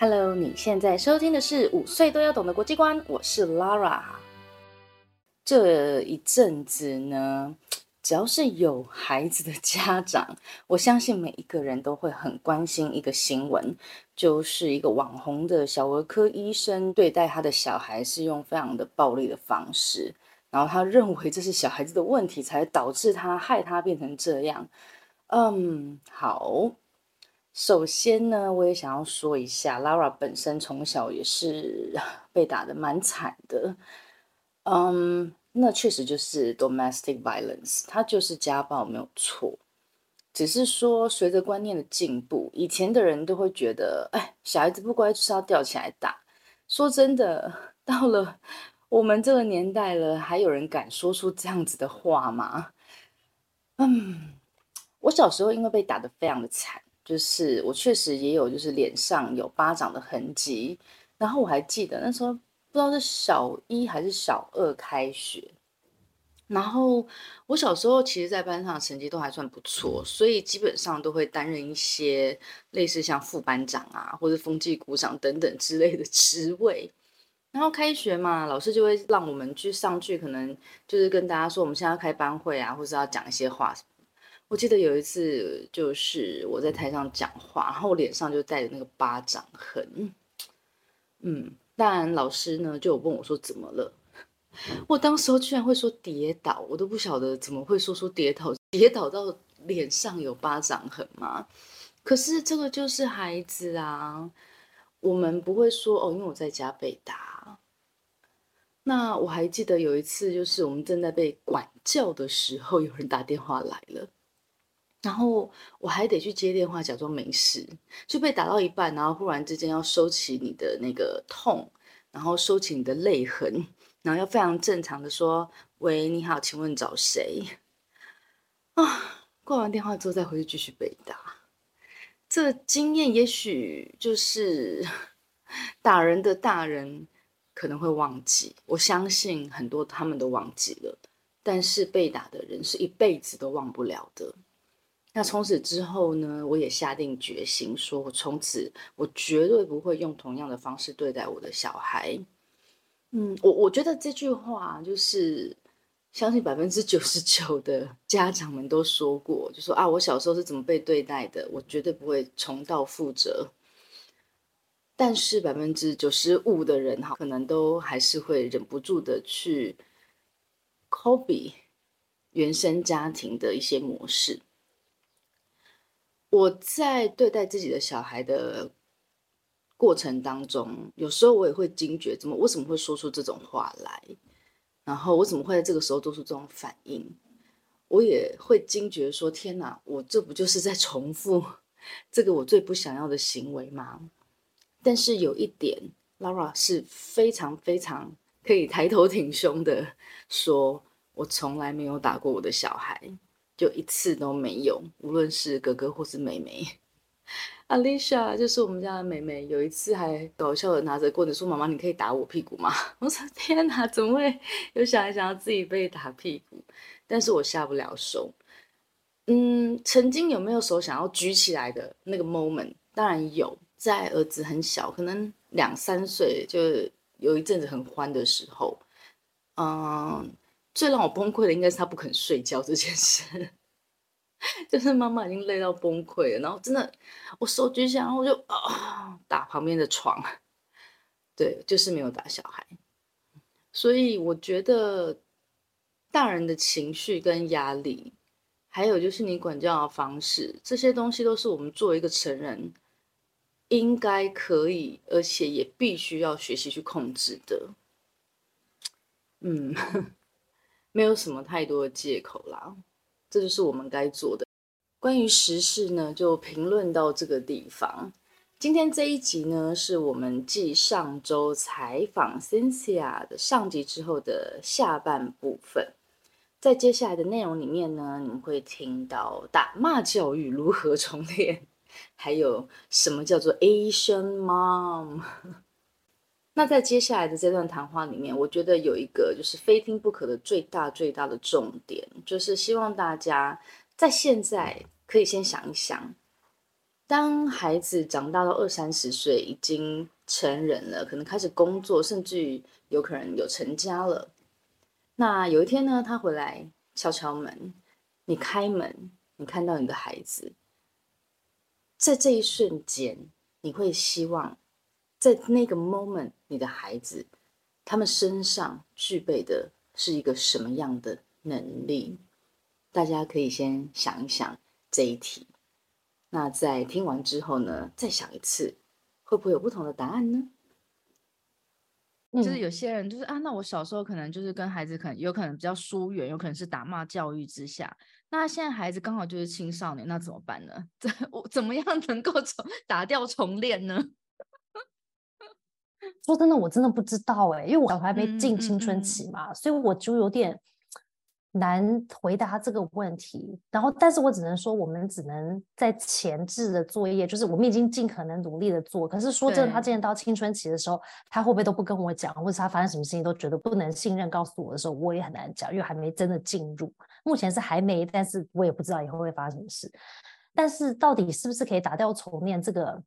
Hello，你现在收听的是五岁都要懂的国际观，我是 Lara。这一阵子呢，只要是有孩子的家长，我相信每一个人都会很关心一个新闻，就是一个网红的小儿科医生对待他的小孩是用非常的暴力的方式，然后他认为这是小孩子的问题，才导致他害他变成这样。嗯，好。首先呢，我也想要说一下，Lara 本身从小也是 被打的蛮惨的。嗯，那确实就是 domestic violence，它就是家暴，没有错。只是说，随着观念的进步，以前的人都会觉得，哎，小孩子不乖就是要吊起来打。说真的，到了我们这个年代了，还有人敢说出这样子的话吗？嗯，我小时候因为被打得非常的惨。就是我确实也有，就是脸上有巴掌的痕迹。然后我还记得那时候不知道是小一还是小二开学。然后我小时候其实，在班上成绩都还算不错，所以基本上都会担任一些类似像副班长啊，或者风纪股长等等之类的职位。然后开学嘛，老师就会让我们去上去，可能就是跟大家说，我们现在要开班会啊，或者要讲一些话什么。我记得有一次，就是我在台上讲话，然后我脸上就带着那个巴掌痕。嗯，当然老师呢就问我说怎么了，我当时候居然会说跌倒，我都不晓得怎么会说出跌倒，跌倒到脸上有巴掌痕吗？可是这个就是孩子啊，我们不会说哦，因为我在家被打。那我还记得有一次，就是我们正在被管教的时候，有人打电话来了。然后我还得去接电话，假装没事，就被打到一半，然后忽然之间要收起你的那个痛，然后收起你的泪痕，然后要非常正常的说：“喂，你好，请问找谁？”啊，挂完电话之后再回去继续被打，这经验也许就是 打人的大人可能会忘记，我相信很多他们都忘记了，但是被打的人是一辈子都忘不了的。那从此之后呢，我也下定决心，说我从此我绝对不会用同样的方式对待我的小孩。嗯，我我觉得这句话就是相信百分之九十九的家长们都说过，就说啊，我小时候是怎么被对待的，我绝对不会重蹈覆辙。但是百分之九十五的人哈，可能都还是会忍不住的去 copy 原生家庭的一些模式。我在对待自己的小孩的过程当中，有时候我也会惊觉，怎么为什么会说出这种话来？然后我怎么会在这个时候做出这种反应？我也会惊觉说：天哪，我这不就是在重复 这个我最不想要的行为吗？但是有一点，Laura 是非常非常可以抬头挺胸的说，我从来没有打过我的小孩。就一次都没有，无论是哥哥或是妹妹。Alicia 就是我们家的妹妹，有一次还搞笑的拿着棍子说：“妈妈，你可以打我屁股吗？” 我说：“天哪，怎么会有小孩想要自己被打屁股？”但是我下不了手。嗯，曾经有没有手想要举起来的那个 moment？当然有，在儿子很小，可能两三岁，就有一阵子很欢的时候，嗯。最让我崩溃的应该是他不肯睡觉这件事，就是妈妈已经累到崩溃了，然后真的我手举起来，然后我就啊打旁边的床，对，就是没有打小孩，所以我觉得大人的情绪跟压力，还有就是你管教的方式，这些东西都是我们作为一个成人应该可以，而且也必须要学习去控制的，嗯。没有什么太多的借口啦。这就是我们该做的。关于时事呢，就评论到这个地方。今天这一集呢，是我们继上周采访 Cynthia 的上集之后的下半部分。在接下来的内容里面呢，你们会听到打骂教育如何重练，还有什么叫做 Asian Mom。那在接下来的这段谈话里面，我觉得有一个就是非听不可的最大最大的重点，就是希望大家在现在可以先想一想。当孩子长大到二三十岁，已经成人了，可能开始工作，甚至于有可能有成家了。那有一天呢，他回来敲敲门，你开门，你看到你的孩子，在这一瞬间，你会希望在那个 moment，你的孩子他们身上具备的是一个什么样的能力？大家可以先想一想这一题。那在听完之后呢，再想一次，会不会有不同的答案呢？就是有些人就是啊，那我小时候可能就是跟孩子可能有可能比较疏远，有可能是打骂教育之下。那现在孩子刚好就是青少年，那怎么办呢？怎我怎么样能够重打掉重练呢？说真的，我真的不知道哎、欸，因为我还没进青春期嘛，嗯嗯嗯，所以我就有点。难回答这个问题，然后，但是我只能说，我们只能在前置的作业，就是我们已经尽可能努力的做。可是说真的，他今年到青春期的时候，他会不会都不跟我讲，或者他发生什么事情都觉得不能信任告诉我的时候，我也很难讲，因为还没真的进入。目前是还没，但是我也不知道以后会发生什么事。但是到底是不是可以打掉重练这个？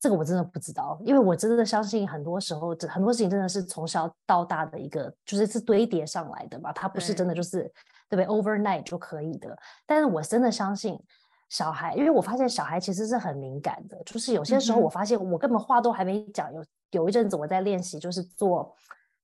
这个我真的不知道，因为我真的相信很多时候，这很多事情真的是从小到大的一个，就是是堆叠上来的嘛，它不是真的就是对，对不对？overnight 就可以的。但是我真的相信小孩，因为我发现小孩其实是很敏感的，就是有些时候我发现我根本话都还没讲，有有一阵子我在练习，就是做。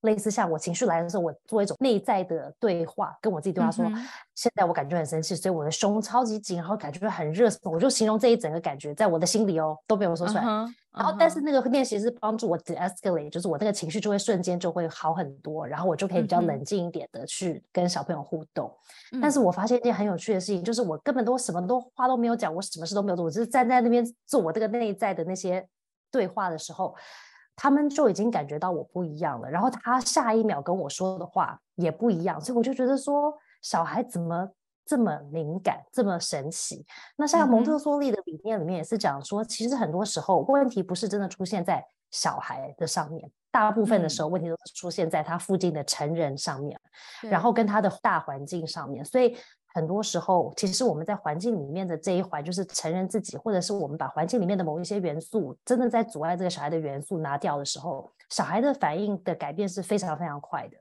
类似像我情绪来的时候，我做一种内在的对话，跟我自己对话说：“嗯、现在我感觉很生气，所以我的胸超级紧，然后感觉很热。”我就形容这一整个感觉在我的心里哦，都没有说出来。Uh uh. 然后，但是那个练习是帮助我 de-escalate，就是我那个情绪就会瞬间就会好很多，然后我就可以比较冷静一点的去跟小朋友互动。Uh. 但是我发现一件很有趣的事情，就是我根本都什么都话都没有讲，我什么事都没有做，我只是站在那边做我这个内在的那些对话的时候。他们就已经感觉到我不一样了，然后他下一秒跟我说的话也不一样，所以我就觉得说，小孩怎么这么敏感，这么神奇？那像蒙特梭利的理念里面也是讲说，其实很多时候问题不是真的出现在小孩的上面，大部分的时候问题都是出现在他附近的成人上面，然后跟他的大环境上面，所以。很多时候，其实我们在环境里面的这一环，就是承认自己，或者是我们把环境里面的某一些元素，真的在阻碍这个小孩的元素拿掉的时候，小孩的反应的改变是非常非常快的。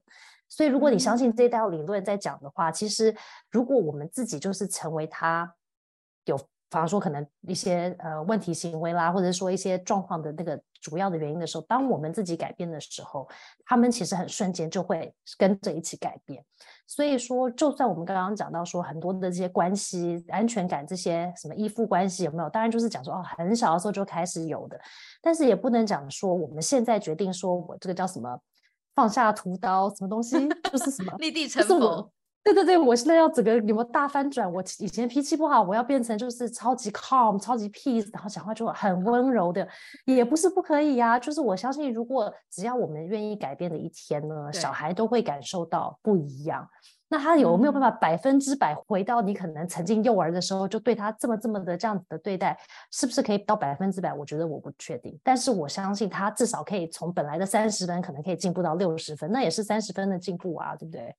所以，如果你相信这一套理论在讲的话，其实如果我们自己就是成为他方说，可能一些呃问题行为啦，或者说一些状况的那个主要的原因的时候，当我们自己改变的时候，他们其实很瞬间就会跟着一起改变。所以说，就算我们刚刚讲到说很多的这些关系、安全感这些什么依附关系有没有？当然就是讲说哦，很小的时候就开始有的，但是也不能讲说我们现在决定说我这个叫什么放下屠刀，什么东西就是什么 立地成佛。对对对，我现在要整个有没有大翻转？我以前脾气不好，我要变成就是超级 calm、超级 peace，然后讲话就很温柔的，也不是不可以呀、啊。就是我相信，如果只要我们愿意改变的一天呢，小孩都会感受到不一样。那他有没有办法百分之百回到你可能曾经幼儿的时候就对他这么这么的这样子的对待？是不是可以到百分之百？我觉得我不确定，但是我相信他至少可以从本来的三十分，可能可以进步到六十分，那也是三十分的进步啊，对不对？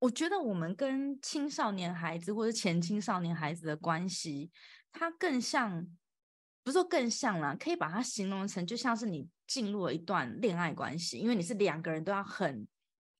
我觉得我们跟青少年孩子或者前青少年孩子的关系，它更像，不是说更像啦，可以把它形容成就像是你进入了一段恋爱关系，因为你是两个人都要很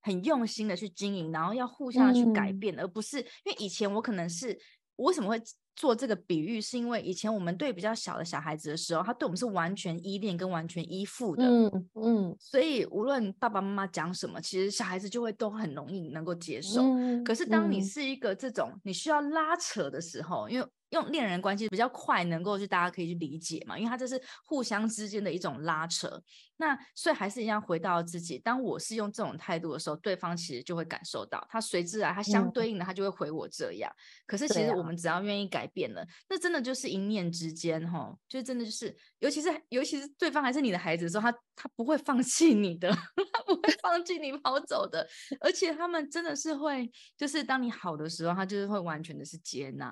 很用心的去经营，然后要互相的去改变，嗯，而不是因为以前我可能是我为什么会。做这个比喻，是因为以前我们对比较小的小孩子的时候，他对我们是完全依恋跟完全依附的，嗯嗯，所以无论爸爸妈妈讲什么，其实小孩子就会都很容易能够接受。嗯、可是当你是一个这种你需要拉扯的时候，因为用恋人关系比较快，能够去大家可以去理解嘛，因为他这是互相之间的一种拉扯。那所以还是一样回到自己，当我是用这种态度的时候，对方其实就会感受到，他随之啊，他相对应的他就会回我这样。嗯、可是其实我们只要愿意改变了，啊、那真的就是一念之间哈，就真的就是，尤其是尤其是对方还是你的孩子的时候，他他不会放弃你的，他不会放弃你跑走的，而且他们真的是会，就是当你好的时候，他就是会完全的是接纳。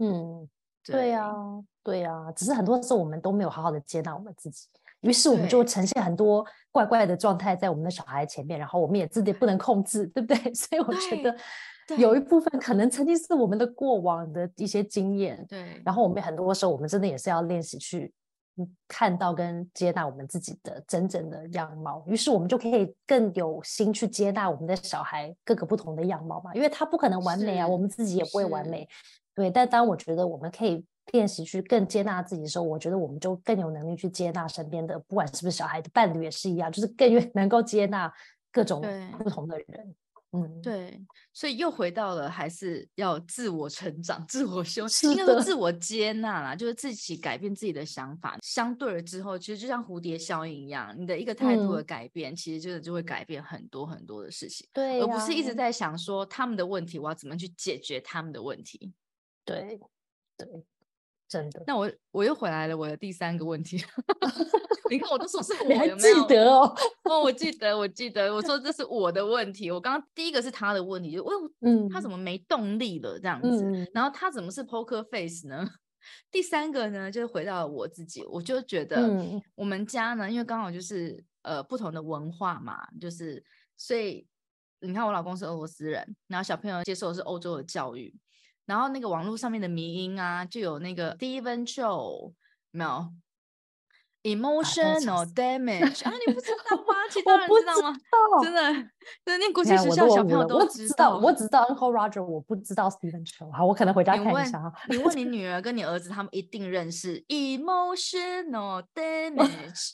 嗯。对呀、啊，对呀、啊，只是很多时候我们都没有好好的接纳我们自己，于是我们就呈现很多怪怪的状态在我们的小孩前面，然后我们也自己不能控制，对不对？所以我觉得有一部分可能曾经是我们的过往的一些经验，对。然后我们很多时候我们真的也是要练习去看到跟接纳我们自己的真正的样貌，于是我们就可以更有心去接纳我们的小孩各个不同的样貌嘛，因为他不可能完美啊，我们自己也不会完美。对，但当我觉得我们可以练习去更接纳自己的时候，我觉得我们就更有能力去接纳身边的，不管是不是小孩的伴侣也是一样，就是更愿 能够接纳各种不同的人。嗯，对，所以又回到了还是要自我成长、自我修饰，应该说自我接纳啦，就是自己改变自己的想法。相对了之后，其实就像蝴蝶效应一样，你的一个态度的改变，嗯、其实就是就会改变很多很多的事情。对、啊，而不是一直在想说他们的问题，我要怎么去解决他们的问题。对，对，真的。那我我又回来了，我的第三个问题。你看，我都说是 我，你还记得哦？哦，我记得，我记得，我说这是我的问题。我刚刚第一个是他的问题，就问，嗯，他怎么没动力了这样子？嗯、然后他怎么是 poker face 呢？第三个呢，就是回到了我自己，我就觉得我们家呢，因为刚好就是呃不同的文化嘛，就是所以你看，我老公是俄罗斯人，然后小朋友接受的是欧洲的教育。然后那个网络上面的迷音啊，就有那个 Stephen Chow 没有 emotional damage 啊，你不知道吗？其 他人知道吗？道真的，那念国际学校小朋友都知道。我只知道 Uncle Roger，我不知道 Stephen Chow。好，我可能回家看一下。你问你女儿跟你儿子，他们一定认识 emotional damage，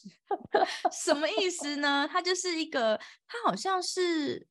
什么意思呢？他就是一个，他好像是。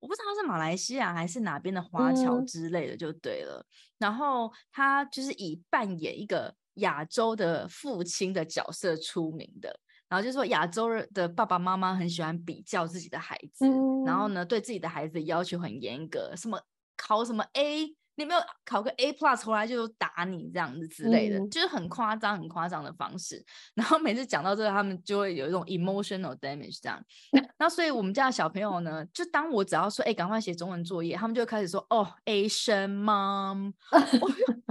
我不知道他是马来西亚还是哪边的华侨之类的，就对了。嗯、然后他就是以扮演一个亚洲的父亲的角色出名的。然后就是说亚洲的爸爸妈妈很喜欢比较自己的孩子，嗯、然后呢，对自己的孩子的要求很严格，什么考什么 A。你没有考个 A plus 回来就打你这样子之类的，嗯、就是很夸张、很夸张的方式。然后每次讲到这个，他们就会有一种 emotional damage 这样。那所以我们家的小朋友呢，就当我只要说“哎、欸，赶快写中文作业”，他们就会开始说：“哦，Asian mom。”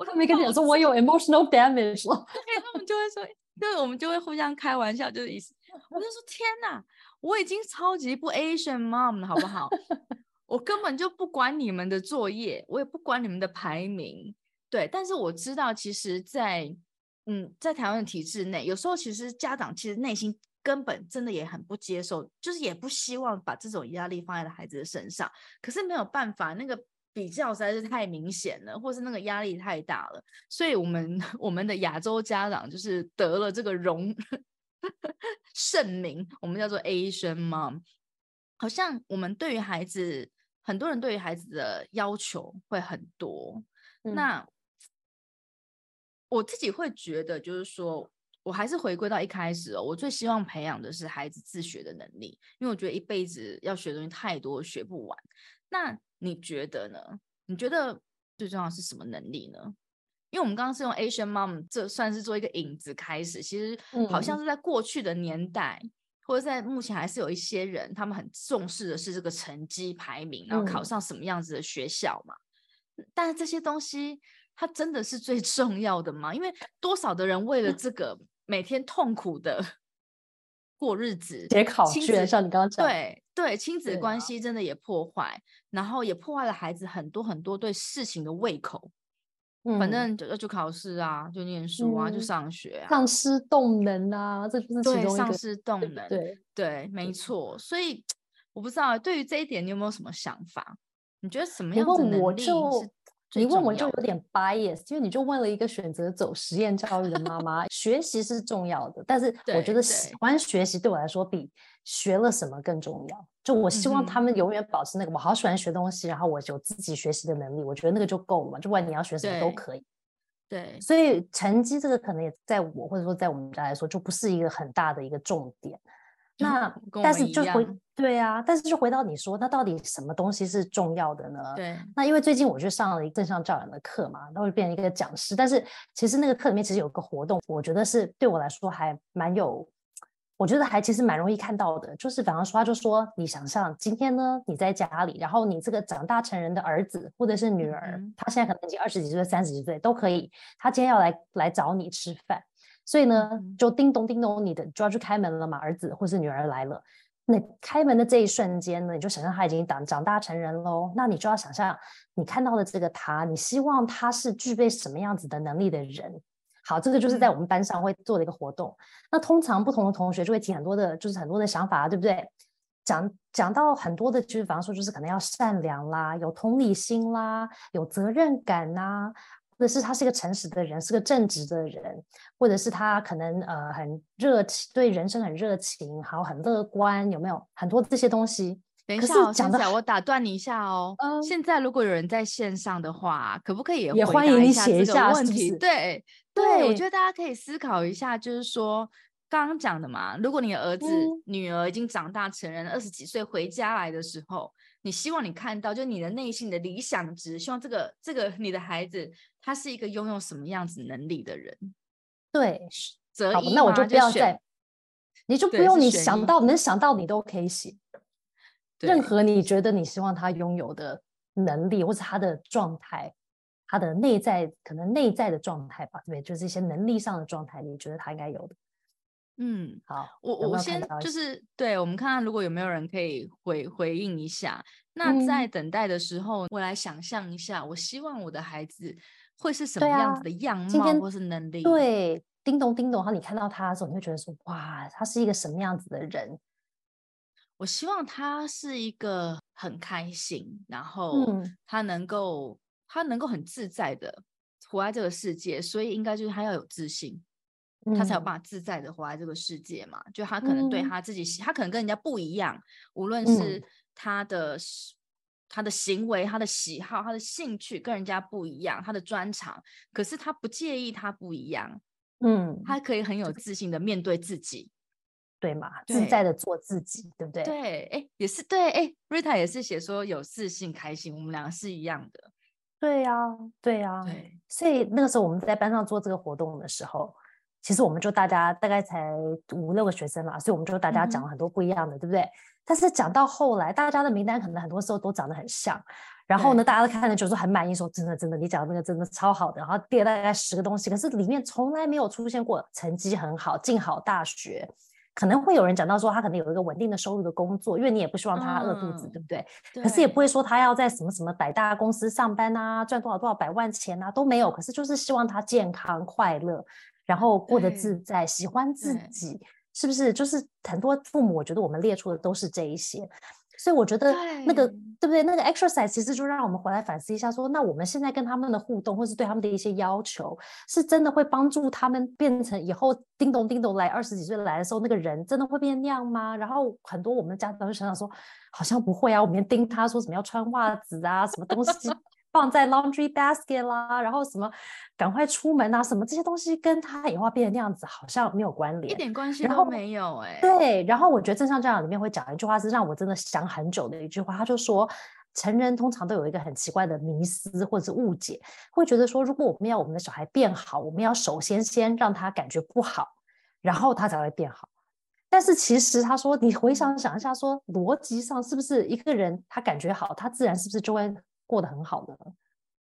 我都没跟你讲说我有 emotional damage 了。他们就会说，对，我们就会互相开玩笑，就是意思。我就说：“天哪，我已经超级不 Asian mom 了，好不好？”我根本就不管你们的作业，我也不管你们的排名，对。但是我知道，其实在，嗯，在台湾的体制内，有时候其实家长其实内心根本真的也很不接受，就是也不希望把这种压力放在孩子的身上。可是没有办法，那个比较实在是太明显了，或是那个压力太大了，所以我们 我们的亚洲家长就是得了这个荣 盛名，我们叫做 Asian Mom。好像我们对于孩子。很多人对于孩子的要求会很多，嗯、那我自己会觉得，就是说我还是回归到一开始哦，我最希望培养的是孩子自学的能力，因为我觉得一辈子要学的东西太多，学不完。那你觉得呢？你觉得最重要的是什么能力呢？因为我们刚刚是用 Asian Mom，这算是做一个引子开始，其实好像是在过去的年代。嗯或者在目前还是有一些人，他们很重视的是这个成绩排名，然后考上什么样子的学校嘛。嗯、但是这些东西，它真的是最 重要的吗？因为多少的人为了这个每天痛苦的过日子，写考卷，像你刚刚讲，对对，亲子关系真的也破坏，啊、然后也破坏了孩子很多很多对事情的胃口。反正就就考试啊，就念书啊，嗯、就上学啊，丧失动能啊，这就是丧失动能，对对，没错。所以我不知道对于这一点你有没有什么想法？你觉得什么样的能力是？你问我就有点 bias，因为你就问了一个选择走实验教育的妈妈。学习是重要的，但是我觉得喜欢学习对我来说比学了什么更重要。就我希望他们永远保持那个我好喜欢学东西，然后我有自己学习的能力，我觉得那个就够了嘛。就不管你要学什么都可以。对，对，所以成绩这个可能也在我或者说在我们家来说，就不是一个很大的一个重点。那但是就回对啊，但是就回到你说，那到底什么东西是重要的呢？对，那因为最近我去上了一个正向教养的课嘛，然后就变成一个讲师。但是其实那个课里面其实有个活动，我觉得是对我来说还蛮有，我觉得还其实蛮容易看到的。就是比方说，他就说你想象今天呢，你在家里，然后你这个长大成人的儿子或者是女儿，嗯、他现在可能已经二十几岁、三十几岁都可以，他今天要来来找你吃饭。所以呢，就叮咚叮咚，你的就要去开门了嘛，儿子或是女儿来了。那开门的这一瞬间呢，你就想象他已经长长大成人喽。那你就要想象你看到的这个他，你希望他是具备什么样子的能力的人。好，这个就是在我们班上会做的一个活动。那通常不同的同学就会提很多的，就是很多的想法，对不对？讲讲到很多的，就是比方说，就是可能要善良啦，有同理心啦，有责任感呐。或者是他是一个诚实的人，是个正直的人，或者是他可能呃很热情，对人生很热情，好很乐观，有没有很多这些东西？等一下，我讲的，我打断你一下哦。嗯，现在如果有人在线上的话，可不可以也，也欢迎你写一下问题？是是对对，对，我觉得大家可以思考一下，就是说刚刚讲的嘛，如果你的儿子、嗯、女儿已经长大成人，二十几岁回家来的时候。你希望你看到，就你的内心的理想值，希望这个这个你的孩子，他是一个拥有什么样子能力的人？对，择一，那我就不要再，你就不用你想到能想到你都可以写，任何你觉得你希望他拥有的能力，或者他的状态，他的内在可能内在的状态吧，对，就是一些能力上的状态，你觉得他应该有的。嗯，好，我我先就是对，我们看看如果有没有人可以回回应一下。那在等待的时候，嗯、我来想象一下，我希望我的孩子会是什么样子的样貌或是能力？对，叮咚叮咚，然后你看到他的时候，你会觉得说，哇，他是一个什么样子的人？我希望他是一个很开心，然后他能够、嗯、他能够很自在的活在这个世界，所以应该就是他要有自信。他才有办法自在的活在这个世界嘛？就他可能对他自己，嗯、他可能跟人家不一样，无论是他的、嗯、他的行为、他的喜好、他的兴趣跟人家不一样，他的专长，可是他不介意他不一样，嗯，他可以很有自信的面对自己，对嘛？自在的做自己，对不对？对，哎，也是对，哎，Rita 也是写说有自信、开心，我们两个是一样的，对呀、啊，对呀、啊，对，所以那个时候我们在班上做这个活动的时候。其实我们就大家大概才五六个学生嘛，所以我们就大家讲了很多不一样的，嗯、对不对？但是讲到后来，大家的名单可能很多时候都长得很像，然后呢，大家都看着就是很满意，说真的真的，你讲的那个真的超好的，然后列了大概十个东西，可是里面从来没有出现过成绩很好、进好大学。可能会有人讲到说他可能有一个稳定的收入的工作，因为你也不希望他饿肚子，嗯、对不对？对。可是也不会说他要在什么什么百大公司上班啊，赚多少多少百万钱啊都没有。可是就是希望他健康快乐。然后过得自在，喜欢自己，是不是？就是很多父母，我觉得我们列出的都是这一些，所以我觉得那个对，对不对？那个 exercise 其实就让我们回来反思一下说，说那我们现在跟他们的互动，或是对他们的一些要求，是真的会帮助他们变成以后叮咚叮咚来二十几岁来的时候，那个人真的会变那样吗？然后很多我们的家长就想想说，好像不会啊，我们盯他说什么要穿袜子啊，什么东西。放在 laundry basket 啦，然后什么赶快出门啊，什么这些东西跟他以后变成那样子好像没有关联，一点关系都没有哎、欸。对，然后我觉得正向教养里面会讲一句话是让我真的想很久的一句话，他就说成人通常都有一个很奇怪的迷思或者是误解，会觉得说如果我们要我们的小孩变好，我们要首先先让他感觉不好，然后他才会变好。但是其实他说你回想想一下说，说逻辑上是不是一个人他感觉好，他自然是不是就会。过得很好的，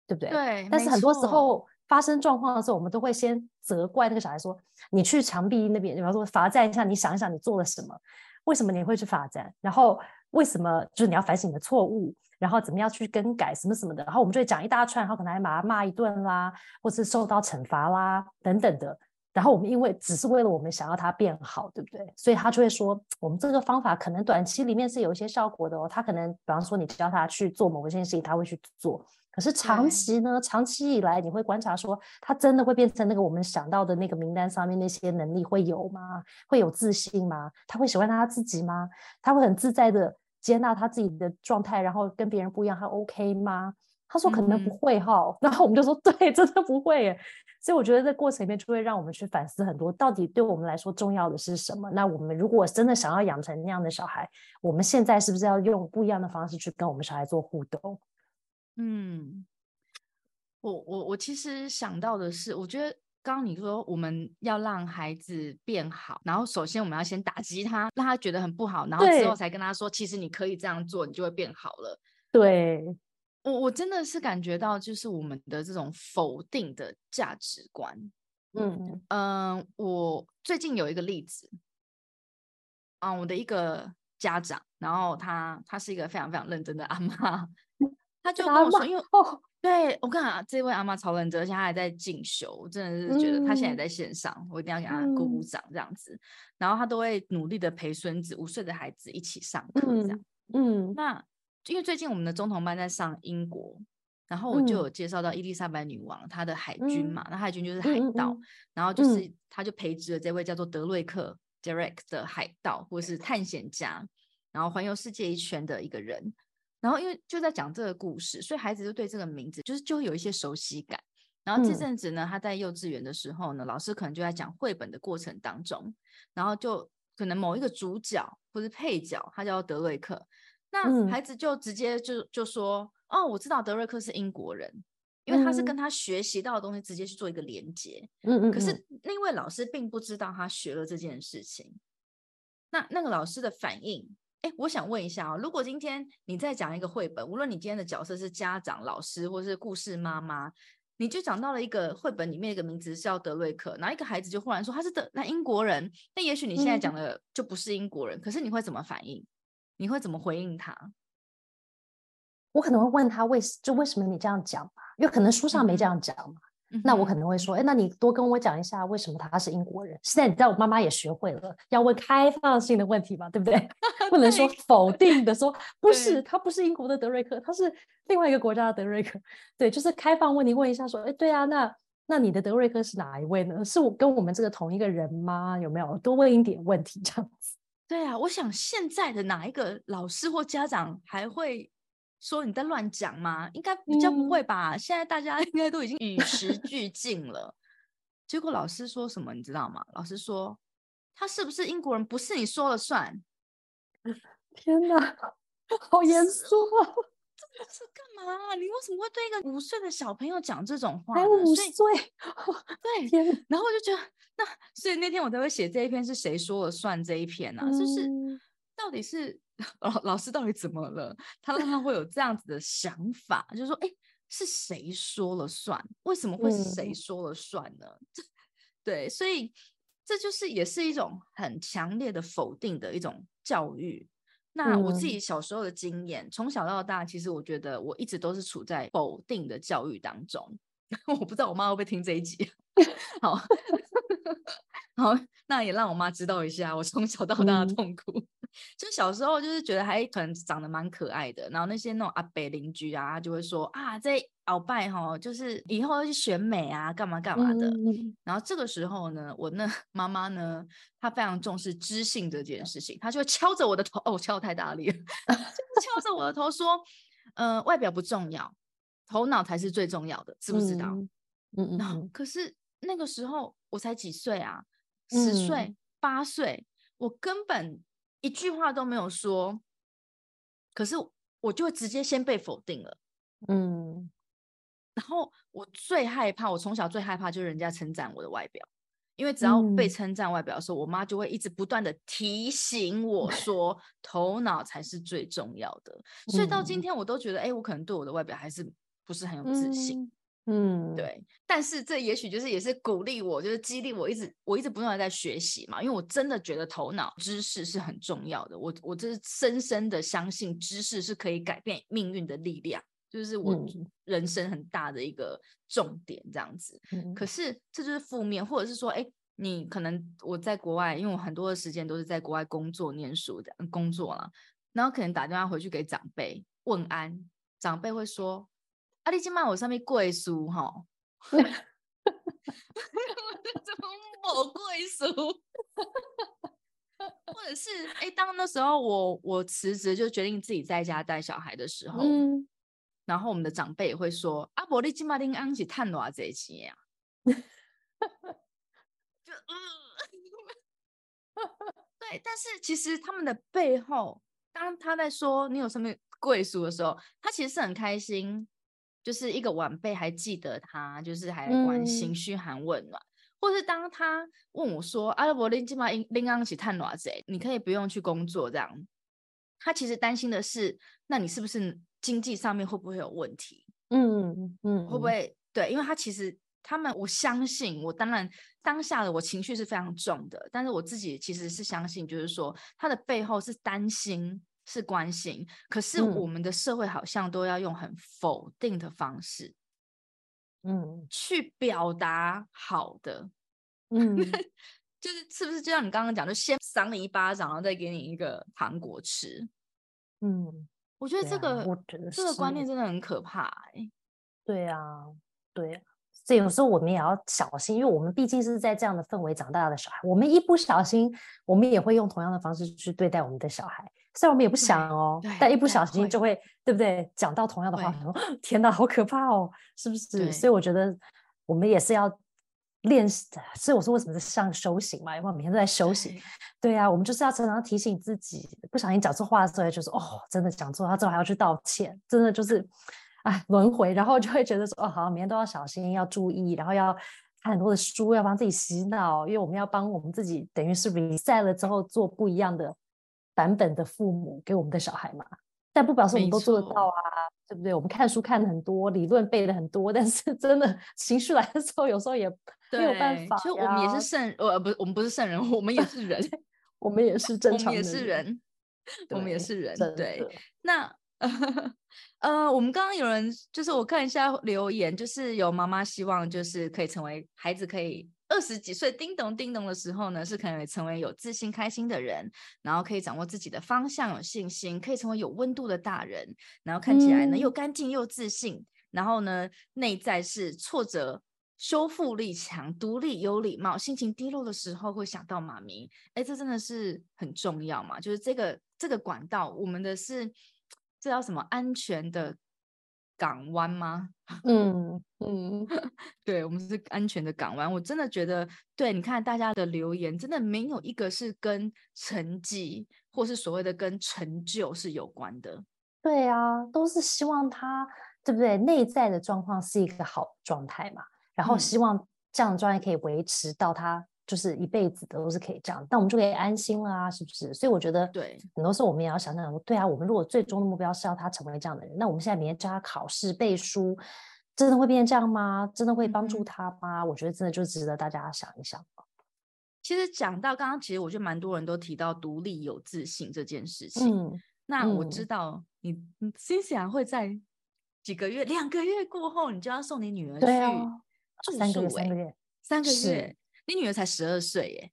对不对？对。但是很多时候发生状况的时候，我们都会先责怪那个小孩说，说你去墙壁那边，比方说罚站一下，你想一想你做了什么？为什么你会去罚站？然后为什么就是你要反省你的错误？然后怎么样去更改什么什么的？然后我们就会讲一大串，然后可能还把他骂一顿啦，或是受到惩罚啦等等的。然后我们因为只是为了我们想要他变好，对不对？所以他就会说，我们这个方法可能短期里面是有一些效果的哦。他可能，比方说你教他去做某一件事情，他会去做。可是长期呢，长期以来你会观察说，他真的会变成那个我们想到的那个名单上面那些能力会有吗？会有自信吗？他会喜欢他自己吗？他会很自在的接纳他自己的状态，然后跟别人不一样，他 OK 吗？他说可能不会哈，嗯、然后我们就说 对，真的不会耶。所以我觉得这过程里面就会让我们去反思很多，到底对我们来说重要的是什么？那我们如果真的想要养成那样的小孩，我们现在是不是要用不一样的方式去跟我们小孩做互动？嗯，我我我其实想到的是，我觉得刚刚你说我们要让孩子变好，然后首先我们要先打击他，让他觉得很不好，然后之后才跟他说，其实你可以这样做，你就会变好了。对。我我真的是感觉到，就是我们的这种否定的价值观，嗯嗯、呃，我最近有一个例子，啊，我的一个家长，然后他他是一个非常非常认真的阿妈，他就跟我说，因为哦，对我看啊，这位阿妈超认真，而且他还在进修，我真的是觉得他现在也。在线上，嗯、我一定要给他鼓鼓掌这样子，然后他都会努力的陪孙子五岁的孩子一起上课这样，嗯，嗯。那。因为最近我们的中同班在上英国，然后我就有介绍到伊丽莎白女王她的海军嘛，嗯、那海军就是海盗，嗯、然后就是他就培植了这位叫做德瑞克 Derek 的海盗或是探险家，然后环游世界一圈的一个人，然后因为就在讲这个故事，所以孩子就对这个名字就是就会有一些熟悉感。然后这阵子呢，他在幼稚园的时候呢，老师可能就在讲绘本的过程当中，然后就可能某一个主角或是配角，他叫德瑞克。那孩子就直接就就说：“哦，我知道德瑞克是英国人，因为他是跟他学习到的东西直接去做一个连接。”嗯嗯。可是那位老师并不知道他学了这件事情。那那个老师的反应，哎，我想问一下啊，如果今天你在讲一个绘本，无论你今天的角色是家长、老师，或是故事妈妈，你就讲到了一个绘本里面一个名字是叫德瑞克，然后一个孩子就忽然说他是德那英国人，那也许你现在讲的就不是英国人，可是你会怎么反应？你会怎么回应他？我可能会问他为就为什么你这样讲吧，因为可能书上没这样讲嘛。嗯、那我可能会说，哎，那你多跟我讲一下为什么他是英国人。现在你知道，我妈妈也学会了要问开放性的问题嘛，对不对？不能说否定的说不是，他不是英国的德瑞克，他是另外一个国家的德瑞克。对，就是开放问题问一下，说，哎，对啊，那那你的德瑞克是哪一位呢？是我跟我们这个同一个人吗？有没有多问一点问题这样子？对啊，我想现在的哪一个老师或家长还会说你在乱讲吗？应该比较不会吧。嗯、现在大家 应该都已经与时 俱进了。结果老师说什么，你知道吗？老师说他是不是英国人，不是你说了算。天哪，好严肃啊！这是干嘛？你为什么会对一个五岁的小朋友讲这种话？才五岁，对，然后我就觉得，那所以那天我才会写这一篇是谁说了算这一篇呢、啊？嗯、就是到底是老老师到底怎么了？他让他会有这样子的想法，就是说，哎，是谁说了算？为什么会是谁说了算呢？嗯、对，所以这就是也是一种很强烈的否定的一种教育。那我自己小时候的经验，嗯、从小到大，其实我觉得我一直都是处在否定的教育当中。我不知道我妈会不会听这一集。好，好，那也让我妈知道一下我从小到大的痛苦。嗯、就小时候就是觉得还可能长得蛮可爱的，然后那些那种阿北邻居啊，就会说啊，在鳌拜哈，就是以后要去选美啊，干嘛干嘛的。嗯、然后这个时候呢，我那 妈妈呢，她非常重视知性这件事情，她就会敲着我的头，哦，敲得太大力了，敲着我的头说，呃，外表不重要。头脑才是最重要的，知不知道？嗯嗯，嗯。可是那个时候我才几岁啊，十岁、嗯、八岁，我根本一句话都没有说，可是我就直接先被否定了。嗯。然后我最害怕，我从小最害怕就是人家称赞我的外表，因为只要被称赞外表的时候，嗯、我妈就会一直不断的提醒我说，头脑才是最重要的。嗯、所以到今天我都觉得，哎，我可能对我的外表还是。不是很有自信，嗯，嗯对，但是这也许就是也是鼓励我，就是激励我，一直我一直不断的在学习嘛，因为我真的觉得头脑知识是很重要的，我我这是深深的相信知识是可以改变命运的力量，就是我人生很大的一个重点这样子。嗯、可是这就是负面，或者是说，哎，你可能我在国外，因为我很多的时间都是在国外工作、念书的工作了，然后可能打电话回去给长辈问安，长辈会说。啊！你今晚我上面贵书哈，怎么没贵书？或者是哎，当那时候我我辞职就决定自己在家带小孩的时候，嗯，然后我们的长辈也会说：“阿伯，你今嘛丁安起探多这些呀？” 就嗯，对，但是其实他们的背后，当他在说你有什么贵属的时候，他其实是很开心，就是一个晚辈还记得他，就是还关心、嘘寒问暖。嗯或是当他问我说：“阿拉伯林今嘛应应当起探哪子？你可以不用去工作这样。”他其实担心的是，那你是不是经济上面会不会有问题？嗯嗯，嗯会不会对？因为他其实他们，我相信我当然当下的我情绪是非常重的，但是我自己其实是相信，就是说他的背后是担心，是关心。可是我们的社会好像都要用很否定的方式。嗯，去表达好的，嗯，就是是不是就像你刚刚讲，就先赏你一巴掌，然后再给你一个糖果吃？嗯，我觉得这个，啊、我觉得这个观念真的很可怕、欸。对啊，对啊，所以有时候我们也要小心，因为我们毕竟是在这样的氛围长大的小孩，我们一不小心，我们也会用同样的方式去对待我们的小孩。虽然我们也不想哦，但一不小心就会，对，对不对？讲到同样的话，天哪，好可怕哦，是不是？所以我觉得我们也是要练习。所以我说，为什么在上修行嘛？因为每天都在修行。对呀、啊，我们就是要常常提醒自己，不小心讲错话的时候，就是哦，真的讲错，他之后还要去道歉，真的就是哎轮回，然后就会觉得说哦，好，每天都要小心，要注意，然后要看很多的书，要帮自己洗脑，因为我们要帮我们自己，等于是 reset 了之后做不一样的。版本的父母给我们的小孩嘛，但不表示我们都做得到啊，对不对？我们看书看的很多，理论背的很多，但是真的情绪来的时候，有时候也没有办法。其实我们也是圣，呃，不，我们不是圣人，我们也是人，我们也是正常的，我们也是人，我们也是人。对，那呃，呃，我们刚刚有人就是我看一下留言，就是有妈妈希望就是可以成为孩子可以。二十几岁叮咚叮咚的时候呢，是可能成为有自信、开心的人，然后可以掌握自己的方向，有信心，可以成为有温度的大人，然后看起来呢、嗯、又干净又自信，然后呢内在是挫折修复力强、独立有礼貌，心情低落的时候会想到妈咪，哎，这真的是很重要嘛？就是这个这个管道，我们的是这叫什么安全的？港湾吗？嗯 嗯，对，我们是安全的港湾。我真的觉得，对，你看大家的留言，真的没有一个是跟成绩或是所谓的跟成就是有关的。对啊，都是希望他，对不对？内在的状况是一个好状态嘛，然后希望这样的状态可以维持到他。就是一辈子都是可以这样，但我们就可以安心了啊，是不是？所以我觉得，对，很多时候我们也要想想说，对啊，我们如果最终的目标是要他成为这样的人，那我们现在每天教他考试背书，真的会变成这样吗？真的会帮助他吗？嗯、我觉得真的就值得大家想一想。其实讲到刚刚，其实我觉得蛮多人都提到独立有自信这件事情。嗯，那我知道你，你心想会在几个月、两个月过后，你就要送你女儿去住宿、欸，三个月，三个月，三个月。你女儿才十二岁耶，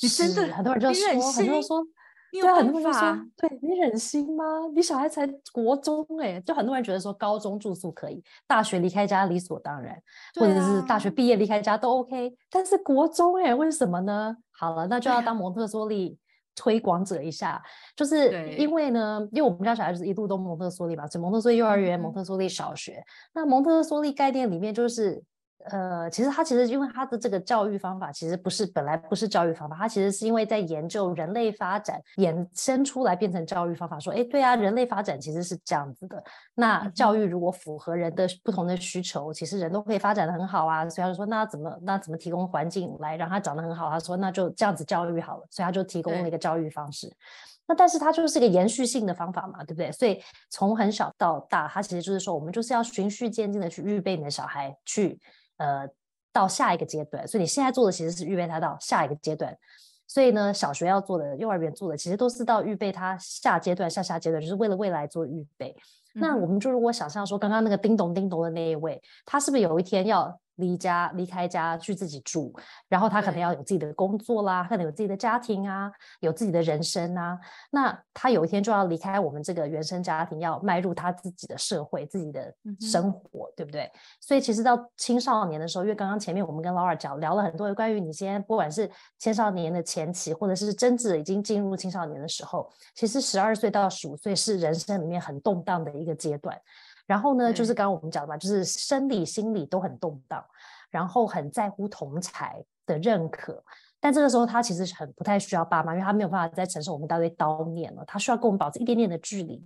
你真的很多人就说，很多人说，对，很多人说，对你忍心吗？你小孩才国中哎，就很多人觉得说高中住宿可以，大学离开家理所当然，或者是大学毕业离开家都 OK，但是国中哎，为什么呢？好了，那就要当蒙特梭利推广者一下，就是因为呢，因为我们家小孩就是一路都蒙特梭利嘛，是蒙特梭利幼儿园、蒙特梭利小学，那蒙特梭利概念里面就是。呃，其实他其实因为他的这个教育方法，其实不是本来不是教育方法，他其实是因为在研究人类发展衍生出来变成教育方法。说，哎，对啊，人类发展其实是这样子的。那教育如果符合人的不同的需求，其实人都可以发展的很好啊。所以他就说，那怎么那怎么提供环境来让他长得很好？他说，那就这样子教育好了。所以他就提供了一个教育方式。那但是它就是一个延续性的方法嘛，对不对？所以从很小到大，他其实就是说，我们就是要循序渐进的去预备你的小孩去。呃，到下一个阶段，所以你现在做的其实是预备他到下一个阶段。所以呢，小学要做的、幼儿园做的，其实都是到预备他下阶段、下下阶段，就是为了未来做预备。嗯、那我们就如果想象说，刚刚那个叮咚叮咚的那一位，他是不是有一天要离家离开家去自己住，然后他可能要有自己的工作啦，可能有自己的家庭啊，有自己的人生啊。那他有一天就要离开我们这个原生家庭，要迈入他自己的社会、自己的生活，嗯、对不对？所以其实到青少年的时候，因为刚刚前面我们跟 Laura 讲聊了很多关于你现在不管是青少年的前期，或者是真正已经进入青少年的时候，其实十二岁到十五岁是人生里面很动荡的一个阶段。然后呢，就是刚刚我们讲的嘛，就是生理、心理都很动荡，然后很在乎同才的认可。但这个时候，他其实很不太需要爸妈，因为他没有办法再承受我们一大堆叨念了，他需要跟我们保持一点点的距离。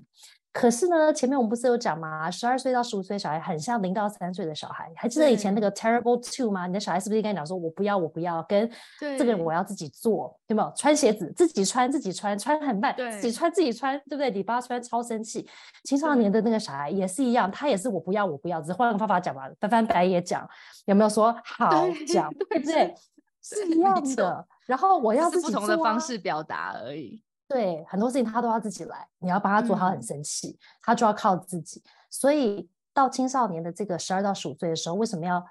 可是呢，前面我们不是有讲嘛？十二岁到十五岁小孩很像零到三岁的小孩，还记得以前那个 Terrible Two 吗？你的小孩是不是应该讲说，我不要，我不要，跟这个人我要自己做，对没有？穿鞋子自己穿，自己穿，穿很慢，对自己穿自己穿，对不对？你爸穿超生气。青少年的那个小孩也是一样，他也是我不要，我不要，只是换个方法讲吧，翻翻白眼讲，有没有说好讲？对不 对？是一样的。然后我要自己做、啊、不同的方式表达而已。对，很多事情他都要自己来，你要帮他做，他很生气，嗯、他就要靠自己。所以到青少年的这个十二到十五岁的时候，为什么要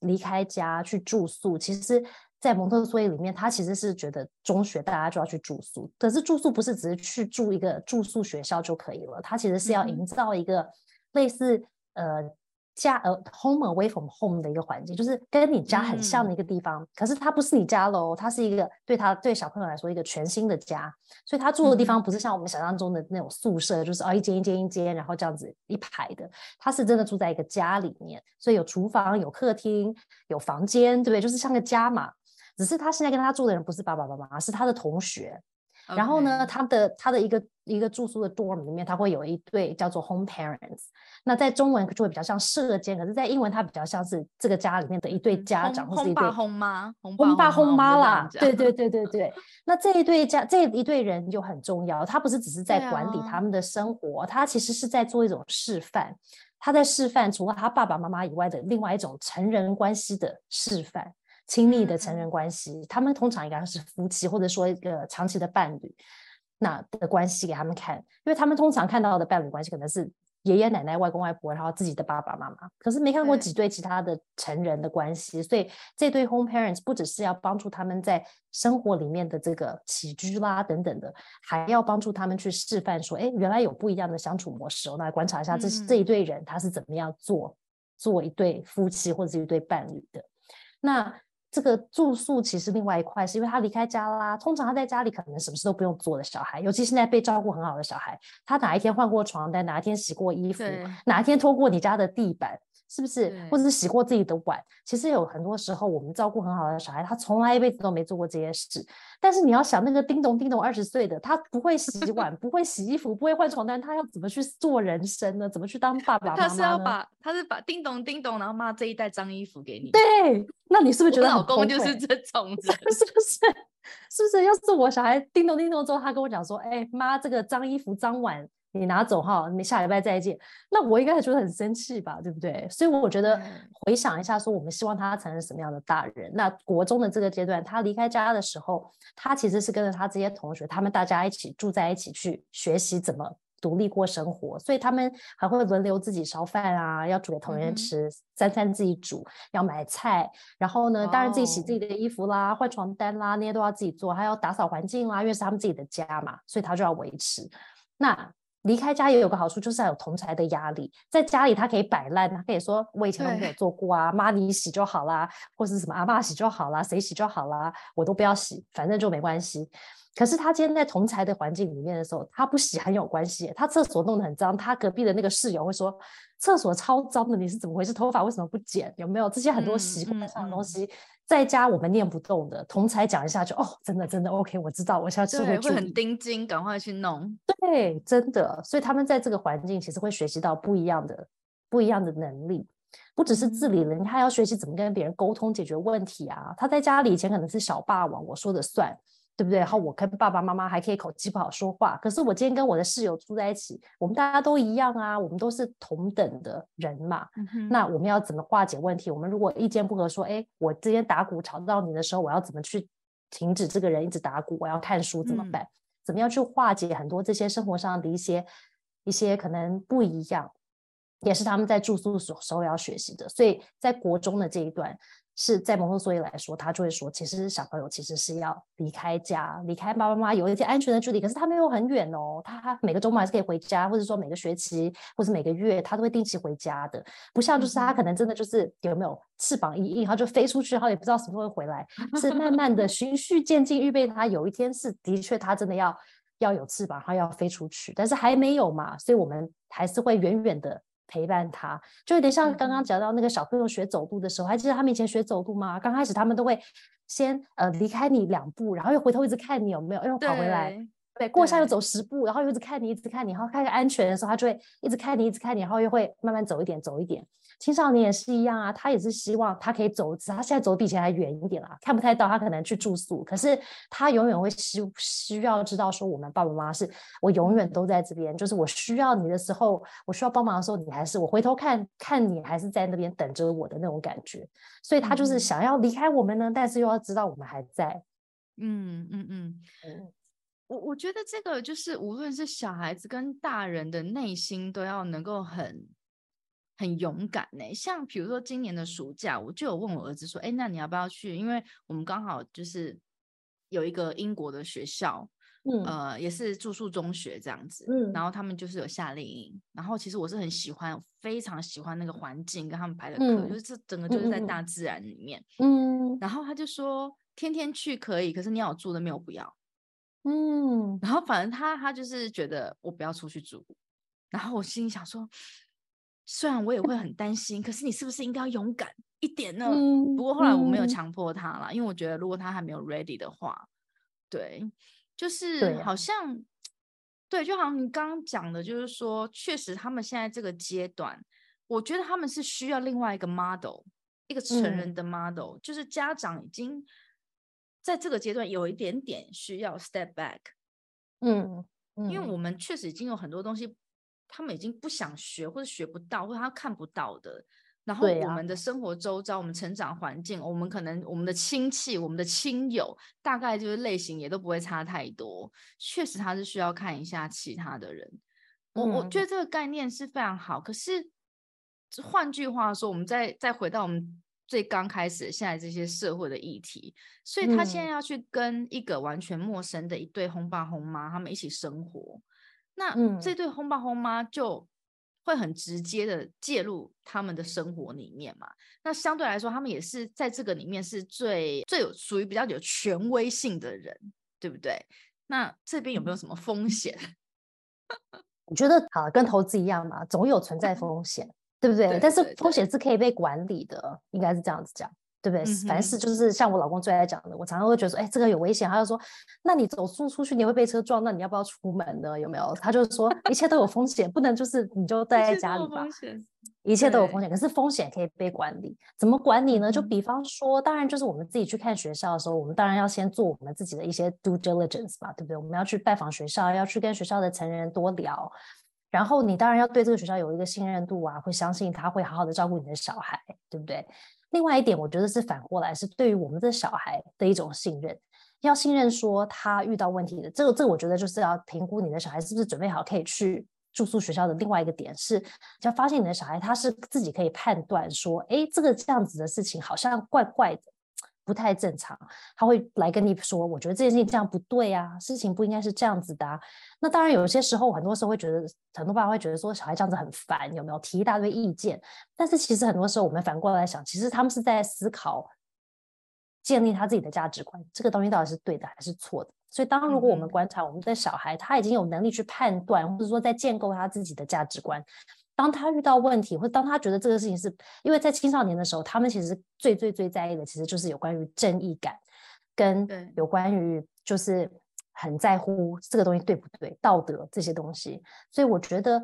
离开家去住宿？其实，在蒙特梭利里面，他其实是觉得中学大家就要去住宿，可是住宿不是只是去住一个住宿学校就可以了，他其实是要营造一个类似、嗯、呃。家呃，home away from home 的一个环境，就是跟你家很像的一个地方。嗯、可是它不是你家喽，它是一个对他对小朋友来说一个全新的家。所以他住的地方不是像我们想象中的那种宿舍，嗯、就是哦一间一间一间，然后这样子一排的。他是真的住在一个家里面，所以有厨房、有客厅、有房间，对不对？就是像个家嘛。只是他现在跟他住的人不是爸爸妈妈，是他的同学。然后呢，他的他的一个一个住宿的 dorm 里面，它会有一对叫做 home parents。那在中文就会比较像社监，可是在英文它比较像是这个家里面的一对家长，或是一对 home 妈，home 爸 home 妈啦。对对对对对。那这一对家这一对人就很重要，他不是只是在管理他们的生活，啊、他其实是在做一种示范。他在示范除了他爸爸妈妈以外的另外一种成人关系的示范。亲密的成人关系，嗯、他们通常应该是夫妻，或者说一个长期的伴侣，那的关系给他们看，因为他们通常看到的伴侣关系可能是爷爷奶奶、外公外婆，然后自己的爸爸妈妈，可是没看过几对其他的成人的关系，所以这对 home parents 不只是要帮助他们在生活里面的这个起居啦等等的，还要帮助他们去示范说，哎，原来有不一样的相处模式，我们来观察一下这这一对人他是怎么样做做一对夫妻或者是一对伴侣的，那。这个住宿其实另外一块，是因为他离开家啦。通常他在家里可能什么事都不用做的小孩，尤其现在被照顾很好的小孩，他哪一天换过床单，哪一天洗过衣服，哪一天拖过你家的地板。是不是？或者是洗过自己的碗？其实有很多时候，我们照顾很好的小孩，他从来一辈子都没做过这些事。但是你要想，那个叮咚叮咚二十岁的，他不会洗碗，不会洗衣服，不会换床单，他要怎么去做人生呢？怎么去当爸爸妈妈？他是要把，他是把叮咚叮咚，然后妈这一袋脏衣服给你。对，那你是不是觉得老公就是 这种人？是不是？是不是？要是我小孩叮咚叮咚之后，他跟我讲说：“哎，妈，这个脏衣服、脏碗。”你拿走哈，你下礼拜再见。那我应该会觉得很生气吧，对不对？所以我觉得回想一下，说我们希望他成为什么样的大人。那国中的这个阶段，他离开家的时候，他其实是跟着他这些同学，他们大家一起住在一起去学习怎么独立过生活。所以他们还会轮流自己烧饭啊，要煮给同学吃，三餐自己煮，要买菜。然后呢，当然自己洗自己的衣服啦，换床单啦，那些都要自己做，还要打扫环境啦，因为是他们自己的家嘛，所以他就要维持。那离开家也有个好处，就是还有同才的压力。在家里，他可以摆烂，他可以说：“我以前都没有做过啊，妈你洗就好啦，或者是什么阿嬷洗就好啦，谁洗就好啦，我都不要洗，反正就没关系。”可是他今天在同才的环境里面的时候，他不洗很有关系。他厕所弄得很脏，他隔壁的那个室友会说：“厕所超脏的，你是怎么回事？头发为什么不剪？有没有这些很多习惯上的东西？”嗯嗯嗯在家我们念不动的，同才讲一下就哦，真的真的 OK，我知道，我下次会会很盯紧，赶快去弄。对，真的，所以他们在这个环境其实会学习到不一样的不一样的能力，不只是自理能力，他要学习怎么跟别人沟通解决问题啊。他在家里以前可能是小霸王，我说的算。对不对？然后我跟爸爸妈妈还可以口气不好说话，可是我今天跟我的室友住在一起，我们大家都一样啊，我们都是同等的人嘛。那我们要怎么化解问题？我们如果意见不合，说，哎，我今天打鼓吵到你的时候，我要怎么去停止这个人一直打鼓？我要看书怎么办？嗯、怎么样去化解很多这些生活上的一些一些可能不一样？也是他们在住宿的时候要学习的。所以在国中的这一段。是在蒙特梭利来说，他就会说，其实小朋友其实是要离开家，离开爸爸妈妈，有一些安全的距离。可是他没有很远哦，他每个周末还是可以回家，或者说每个学期或者每个月，他都会定期回家的。不像就是他可能真的就是有没有翅膀一硬，他就飞出去，然后也不知道什么时候会回来。是慢慢的循序渐进，预备他有一天是的确他真的要要有翅膀，他要飞出去，但是还没有嘛，所以我们还是会远远的。陪伴他，就有点像刚刚讲到那个小朋友学走路的时候，还记得他们以前学走路吗？刚开始他们都会先呃离开你两步，然后又回头一直看你有没有，又跑回来，对，过一下又走十步，然后又一直看你，一直看你，然后看看安全的时候，他就会一直看你，一直看你，然后又会慢慢走一点，走一点。青少年也是一样啊，他也是希望他可以走，他现在走比以前还远一点啦，看不太到，他可能去住宿，可是他永远会需需要知道说，我们爸爸妈妈是我永远都在这边，就是我需要你的时候，我需要帮忙的时候，你还是我回头看看你还是在那边等着我的那种感觉，所以他就是想要离开我们呢，嗯、但是又要知道我们还在。嗯嗯嗯。嗯，我我觉得这个就是无论是小孩子跟大人的内心都要能够很。很勇敢呢，像比如说今年的暑假，我就有问我儿子说：“哎，那你要不要去？因为我们刚好就是有一个英国的学校，嗯，呃，也是住宿中学这样子，嗯，然后他们就是有夏令营，然后其实我是很喜欢，非常喜欢那个环境跟他们排的课，嗯，就是这整个就是在大自然里面，嗯，然后他就说天天去可以，可是你要住的没有不要，嗯，然后反正他他就是觉得我不要出去住，然后我心里想说。虽然我也会很担心，可是你是不是应该要勇敢一点呢？嗯、不过后来我没有强迫他了，嗯、因为我觉得如果他还没有 ready 的话，对，就是好像，对，啊、对，就好像你刚刚讲的，就是说，确实他们现在这个阶段，我觉得他们是需要另外一个 model，一个成人的 model，、嗯、就是家长已经在这个阶段有一点点需要 step back，嗯，嗯，因为我们确实已经有很多东西。他们已经不想学，或者学不到，或者他看不到的。然后我们的生活周遭，啊、我们成长环境，我们可能我们的亲戚、我们的亲友，大概就是类型也都不会差太多。确实，他是需要看一下其他的人。我、嗯、我觉得这个概念是非常好。可是换句话说，我们再再回到我们最刚开始现在这些社会的议题，所以他现在要去跟一个完全陌生的一对轰爸轰妈，他们一起生活。那这对轰爸轰妈就会很直接的介入他们的生活里面嘛。那相对来说，他们也是在这个里面是最最有属于比较有权威性的人，对不对？那这边有没有什么风险？我觉得好，跟投资一样嘛，总有存在风险，对不对？但是风险是可以被管理的，应该是这样子讲。对不对？嗯、凡事就是像我老公最爱讲的，我常常会觉得说，哎，这个有危险。他就说，那你走出出去，你会被车撞，那你要不要出门呢？有没有？他就说，一切都有风险，不能就是你就 待在家里吧。一切都有风险，可是风险可以被管理。怎么管理呢？就比方说，当然就是我们自己去看学校的时候，我们当然要先做我们自己的一些 due diligence 吧，对不对？我们要去拜访学校，要去跟学校的成人多聊。然后你当然要对这个学校有一个信任度啊，会相信他会好好的照顾你的小孩，对不对？另外一点，我觉得是反过来，是对于我们的小孩的一种信任，要信任说他遇到问题的这个，这个我觉得就是要评估你的小孩是不是准备好可以去住宿学校的。另外一个点是，要发现你的小孩他是自己可以判断说，哎，这个这样子的事情好像怪怪的。不太正常，他会来跟你说，我觉得这件事情这样不对啊，事情不应该是这样子的啊。那当然，有些时候，很多时候会觉得，很多爸爸会觉得说，小孩这样子很烦，有没有提一大堆意见？但是其实很多时候，我们反过来想，其实他们是在思考，建立他自己的价值观，这个东西到底是对的还是错的。所以，当如果我们观察我们的小孩，他已经有能力去判断，或者说在建构他自己的价值观。当他遇到问题，或者当他觉得这个事情是因为在青少年的时候，他们其实最最最在意的，其实就是有关于正义感，跟有关于就是很在乎这个东西对不对，道德这些东西。所以我觉得，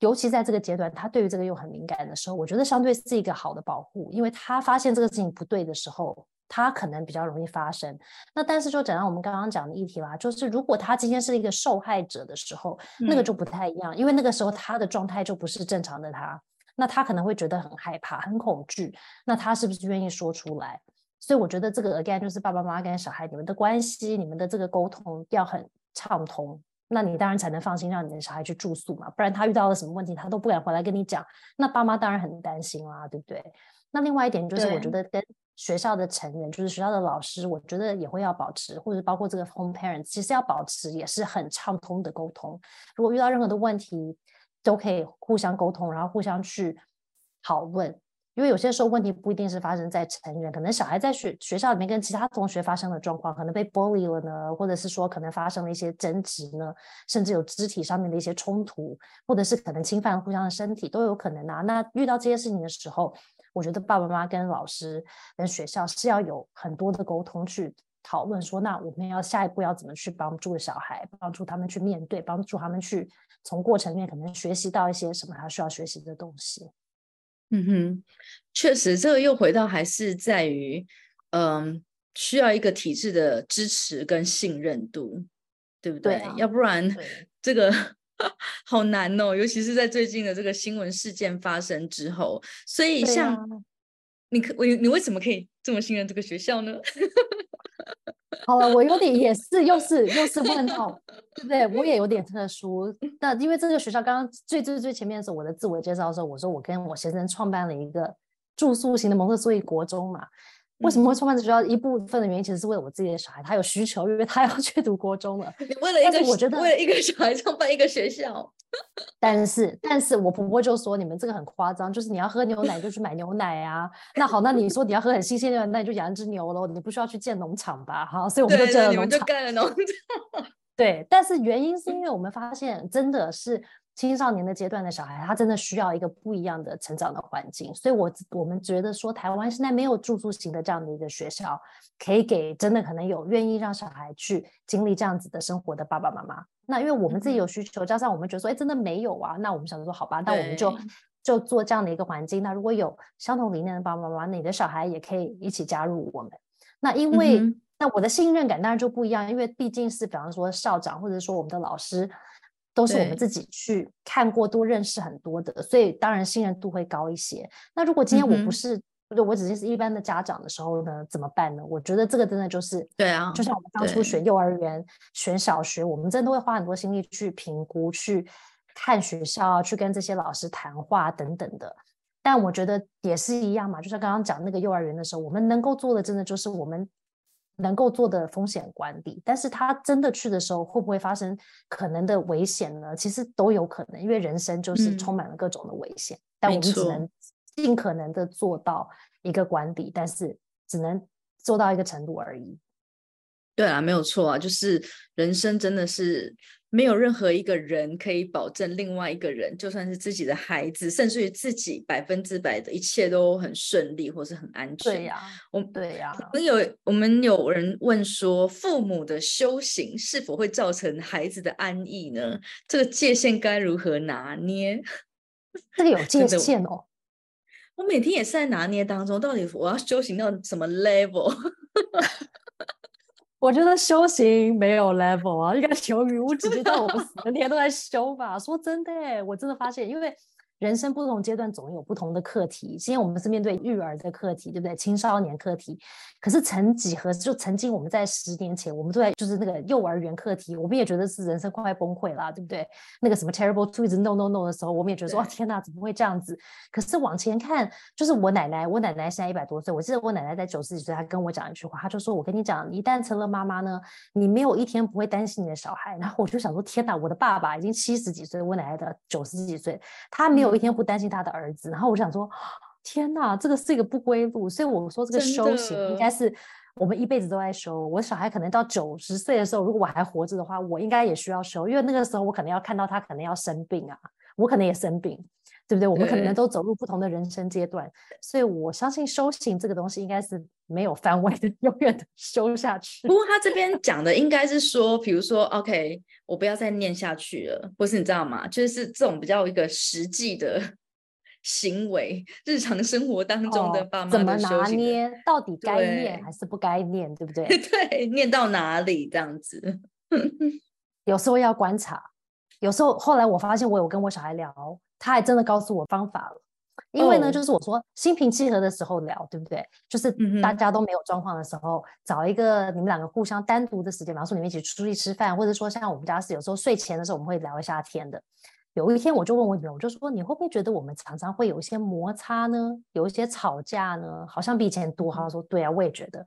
尤其在这个阶段，他对于这个又很敏感的时候，我觉得相对是一个好的保护，因为他发现这个事情不对的时候。他可能比较容易发生，那但是就讲到我们刚刚讲的议题啦，就是如果他今天是一个受害者的时候，嗯、那个就不太一样，因为那个时候他的状态就不是正常的他，那他可能会觉得很害怕、很恐惧，那他是不是愿意说出来？所以我觉得这个 again 就是爸爸妈妈跟小孩你们的关系、你们的这个沟通要很畅通，那你当然才能放心让你的小孩去住宿嘛，不然他遇到了什么问题，他都不敢回来跟你讲，那爸妈当然很担心啦，对不对？那另外一点就是，我觉得跟学校的成员，就是学校的老师，我觉得也会要保持，或者包括这个 home parents，其实要保持也是很畅通的沟通。如果遇到任何的问题，都可以互相沟通，然后互相去讨论。因为有些时候问题不一定是发生在成人，可能小孩在学学校里面跟其他同学发生的状况，可能被 bully 了呢，或者是说可能发生了一些争执呢，甚至有肢体上面的一些冲突，或者是可能侵犯互相的身体都有可能啊。那遇到这些事情的时候，我觉得爸爸妈妈跟老师跟学校是要有很多的沟通去讨论，说那我们要下一步要怎么去帮助小孩，帮助他们去面对，帮助他们去从过程里面可能学习到一些什么他需要学习的东西。嗯哼，确实，这个又回到还是在于，嗯，需要一个体制的支持跟信任度，对不对？对啊，要不然这个 好难哦，尤其是在最近的这个新闻事件发生之后。所以，像你可我你为什么可以这么信任这个学校呢？好了，我有点也是，又是又是问号，对不对？我也有点特殊。那因为这个学校刚刚最最最前面的时候，我的自我介绍的时候，我说我跟我先生创办了一个住宿型的蒙特梭利国中嘛。为什么会创办这学校？一部分的原因其实是为了我自己的小孩，他有需求，因为他要去读国中了。你为了一个，我觉得为了一个小孩创办一个学校。但是，但是我婆婆就说你们这个很夸张，就是你要喝牛奶就去买牛奶啊。那好，那你说你要喝很新鲜的，那你就养一只牛喽，你不需要去建农场吧？好，所以我们就建了农场。对，你们就盖了农场。对，但是原因是因为我们发现真的是。青少年的阶段的小孩，他真的需要一个不一样的成长的环境，所以我，我我们觉得说，台湾现在没有住宿型的这样的一个学校，可以给真的可能有愿意让小孩去经历这样子的生活的爸爸妈妈。那因为我们自己有需求，加上我们觉得说，哎，真的没有啊，那我们想说，好吧，那我们就就做这样的一个环境。那如果有相同理念的爸爸妈妈，你的小孩也可以一起加入我们。那因为，嗯、那我的信任感当然就不一样，因为毕竟是比方说校长，或者说我们的老师。都是我们自己去看过、多认识很多的，所以当然信任度会高一些。那如果今天我不是，对、嗯、我只是一般的家长的时候呢，怎么办呢？我觉得这个真的就是，对啊，就像我们当初选幼儿园、选小学，我们真的会花很多心力去评估、去看学校、去跟这些老师谈话等等的。但我觉得也是一样嘛，就像刚刚讲那个幼儿园的时候，我们能够做的，真的就是我们。能够做的风险管理，但是他真的去的时候，会不会发生可能的危险呢？其实都有可能，因为人生就是充满了各种的危险。嗯、但我们只能尽可能的做到一个管理，但是只能做到一个程度而已。对啊，没有错啊，就是人生真的是。没有任何一个人可以保证另外一个人，就算是自己的孩子，甚至于自己百分之百的一切都很顺利或是很安全。对呀，我对呀。我们有我们有人问说，父母的修行是否会造成孩子的安逸呢？这个界限该如何拿捏？这个有界限哦。我每天也是在拿捏当中，到底我要修行到什么 level？我觉得修行没有 level 啊，应该 求于无止境，到我们死的天都在修吧。说真的，我真的发现，因为。人生不同阶段总有不同的课题。今天我们是面对育儿的课题，对不对？青少年课题。可是曾几何时，就曾经我们在十年前，我们都在就是那个幼儿园课题，我们也觉得是人生快崩溃了，对不对？那个什么 terrible twos no no no 的时候，我们也觉得说，天哪，怎么会这样子？可是往前看，就是我奶奶，我奶奶现在一百多岁，我记得我奶奶在九十几岁，她跟我讲一句话，她就说：“我跟你讲，你一旦成了妈妈呢，你没有一天不会担心你的小孩。”然后我就想说，天哪，我的爸爸已经七十几岁，我奶奶的九十几岁，他没有。有一天不担心他的儿子，然后我想说，天哪，这个是一个不归路。所以我说，这个修行应该是我们一辈子都在修。我小孩可能到九十岁的时候，如果我还活着的话，我应该也需要修，因为那个时候我可能要看到他可能要生病啊，我可能也生病，对不对？我们可能都走入不同的人生阶段，所以我相信修行这个东西应该是没有范围的，永远的修下去。不过他这边讲的应该是说，比如说，OK。我不要再念下去了，或是你知道吗？就是这种比较一个实际的 行为，日常生活当中的爸妈怎么拿捏，到底该念还是不该念，对，对不对？对，念到哪里这样子？有时候要观察，有时候后来我发现，我有跟我小孩聊，他还真的告诉我方法了。因为呢，就是我说心平气和的时候聊，对不对？就是大家都没有状况的时候，找一个你们两个互相单独的时间，比方说你们一起出去吃饭，或者说像我们家是有时候睡前的时候我们会聊一下天的。有一天我就问我女儿，我就说你会不会觉得我们常常会有一些摩擦呢？有一些吵架呢？好像比以前多。她说对啊，我也觉得。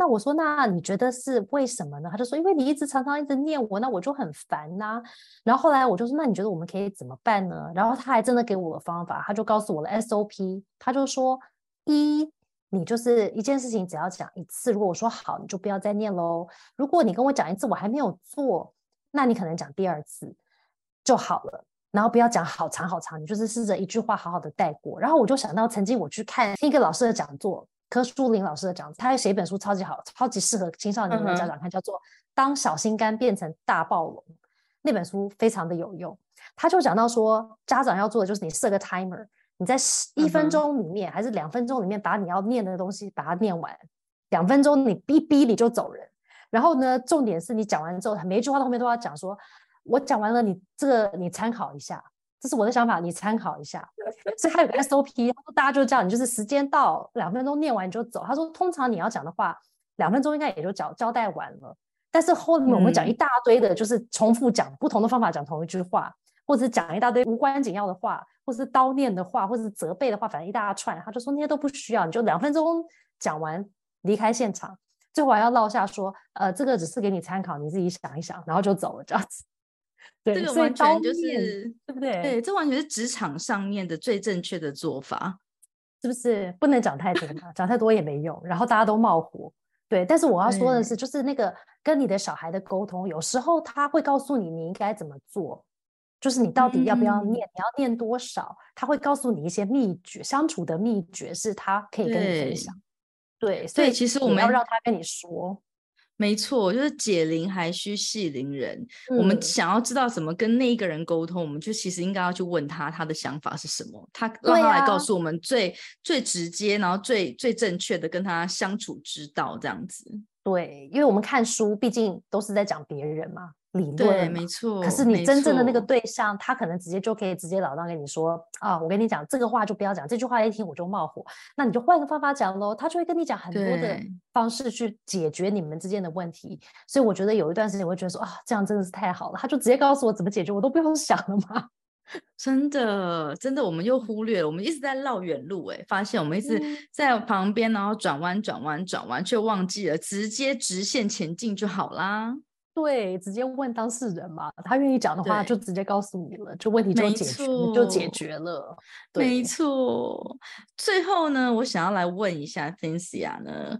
那我说，那你觉得是为什么呢？他就说，因为你一直常常一直念我，那我就很烦呐、然后后来我就说，那你觉得我们可以怎么办呢？然后他还真的给我的方法，他就告诉我了 SOP。他就说，一，你就是一件事情只要讲一次，如果我说好，你就不要再念喽。如果你跟我讲一次，我还没有做，那你可能讲第二次就好了。然后不要讲好长好长，你就是试着一句话好好的带过。然后我就想到曾经我去看一个老师的讲座。柯书林老师的讲，他还写一本书，超级好，超级适合青少年的家长看，叫做《当小心肝变成大暴龙》。那本书非常的有用。他就讲到说，家长要做的就是你设个 timer，你在一分钟里面还是两分钟里面把你要念的东西把它念完。两分钟你逼逼你就走人。然后呢，重点是你讲完之后，每一句话后面都要讲说，我讲完了，你这个你参考一下。这是我的想法，你参考一下。所以他有个 SOP，他说大家就这样，你就是时间到两分钟念完你就走。他说通常你要讲的话，两分钟应该也就交交代完了。但是后面我们讲一大堆的，就是重复讲不同的方法讲同一句话，或者讲一大堆无关紧要的话，或是叨念的话，或是责备的话，反正一大串。他就说那些都不需要，你就两分钟讲完离开现场，最后还要落下说，呃，这个只是给你参考，你自己想一想，然后就走了这样子。对，这个完全就是对不对？对，这完全是职场上面的最正确的做法，是不是？不能讲太多嘛，讲太多也没用，然后大家都冒火。对，但是我要说的是，就是那个跟你的小孩的沟通，有时候他会告诉你你应该怎么做，就是你到底要不要念，嗯、你要念多少，他会告诉你一些秘诀，相处的秘诀是他可以跟你分享。对，对，所以其实我们要让他跟你说。没错，就是解铃还须系铃人。嗯。我们想要知道怎么跟那一个人沟通，我们就其实应该要去问他，他的想法是什么，他让他来告诉我们最、啊、最直接，然后最最正确的跟他相处之道，这样子。对，因为我们看书，毕竟都是在讲别人嘛。理论对，没错。可是你真正的那个对象，他可能直接就可以直接老当跟你说啊，我跟你讲这个话就不要讲，这句话一听我就冒火，那你就换个方法讲喽。他就会跟你讲很多的方式去解决你们之间的问题。所以我觉得有一段时间我会觉得说啊，这样真的是太好了，他就直接告诉我怎么解决，我都不用想了吗。真的，真的，我们又忽略了，我们一直在绕远路，哎，发现我们一直在旁边，然后转弯、转弯、转弯，却忘记了直接直线前进就好啦。对，直接问当事人嘛，他愿意讲的话就直接告诉你了，就问题就解决，就解决了。没错。最后呢，我想要来问一下 Cynthia 呢，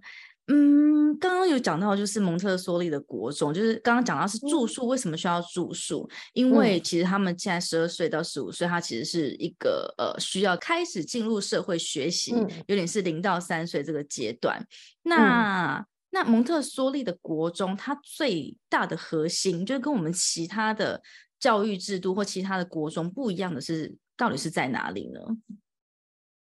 嗯，刚刚有讲到就是蒙特梭利的国中，就是刚刚讲到是住宿，为什么需要住宿？嗯、因为其实他们现在十二岁到十五岁，他其实是一个呃需要开始进入社会学习，嗯、有点是零到三岁这个阶段。那、嗯那蒙特梭利的国中，它最大的核心就是跟我们其他的教育制度或其他的国中不一样的是，到底是在哪里呢？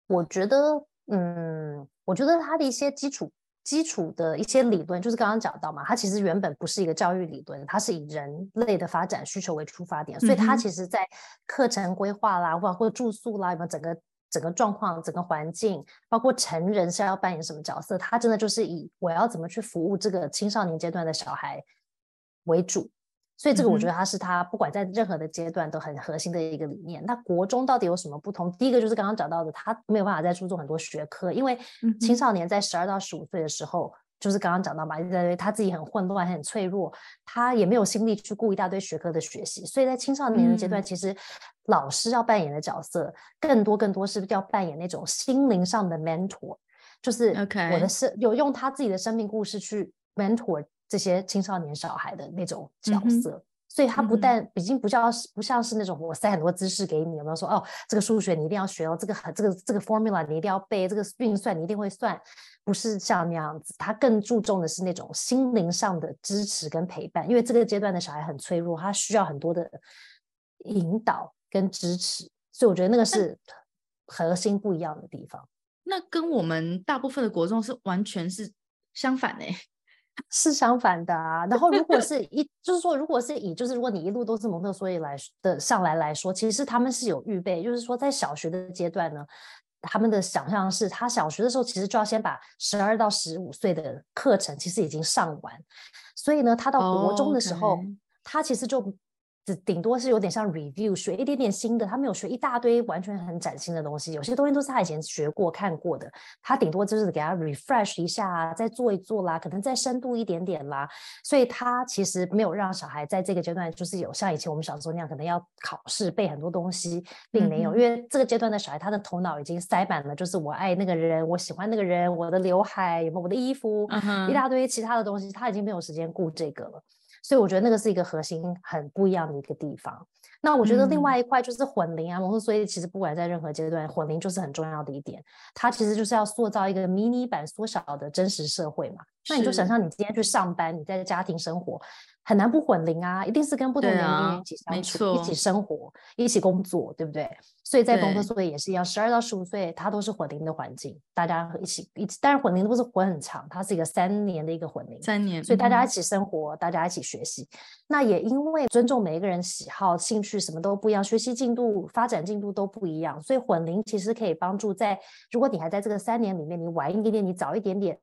我觉得，嗯，我觉得它的一些基础基础的一些理论，就是刚刚讲到嘛，它其实原本不是一个教育理论，它是以人类的发展需求为出发点，所以它其实在课程规划啦，或或住宿啦，有没有整个。整个状况、整个环境，包括成人是要扮演什么角色，他真的就是以我要怎么去服务这个青少年阶段的小孩为主。所以这个我觉得他是他不管在任何的阶段都很核心的一个理念。那国中到底有什么不同？第一个就是刚刚讲到的，他没有办法再注重很多学科，因为青少年在十二到十五岁的时候。就是刚刚讲到嘛，他自己很混乱，很脆弱，他也没有心力去顾一大堆学科的学习，所以在青少年的阶段，其实老师要扮演的角色更多更多是要扮演那种心灵上的 mentor，就是我的生有用他自己的生命故事去 mentor 这些青少年小孩的那种角色。嗯所以他不但已经不叫不像是那种我塞很多知识给你，有没有说哦，这个数学你一定要学哦，这个这个这个 formula 你一定要背，这个运算你一定会算，不是像那样子。他更注重的是那种心灵上的支持跟陪伴，因为这个阶段的小孩很脆弱，他需要很多的引导跟支持。所以我觉得那个是核心不一样的地方。那跟我们大部分的国中是完全是相反的。是相反的啊。然后如果是一，就是说，如果是以，就是如果你一路都是蒙特梭利来的上来来说，其实他们是有预备，就是说在小学的阶段呢，他们的想象是，他小学的时候其实就要先把十二到十五岁的课程其实已经上完，所以呢，他到国中的时候，oh. 他其实就。顶多是有点像 review，学一点点新的，他没有学一大堆完全很崭新的东西。有些东西都是他以前学过、看过的，他顶多就是给他 refresh 一下啊，再做一做啦，可能再深度一点点啦。所以他其实没有让小孩在这个阶段就是有像以前我们小时候那样，可能要考试背很多东西，并没有，嗯、因为这个阶段的小孩他的头脑已经塞满了，就是我爱那个人，我喜欢那个人，我的刘海有没有我的衣服，嗯、一大堆其他的东西，他已经没有时间顾这个了。所以我觉得那个是一个核心很不一样的一个地方。那我觉得另外一块就是混龄啊，蒙特梭利其实不管在任何阶段，混龄就是很重要的一点。它其实就是要塑造一个迷你版缩小的真实社会嘛。那你就想象你今天去上班，你在家庭生活。很难不混龄啊，一定是跟不同年龄人一起相处、啊、一起生活、一起工作，对不对？所以在蒙特梭利也是一样，十二到十五岁，他都是混龄的环境，大家一起一起，但是混龄都不是混很长，它是一个三年的一个混龄，三年，所以大家一起生活，嗯、大家一起学习。那也因为尊重每一个人喜好、兴趣，什么都不一样，学习进度、发展进度都不一样，所以混龄其实可以帮助在，如果你还在这个三年里面，你晚一点点，你早一点点。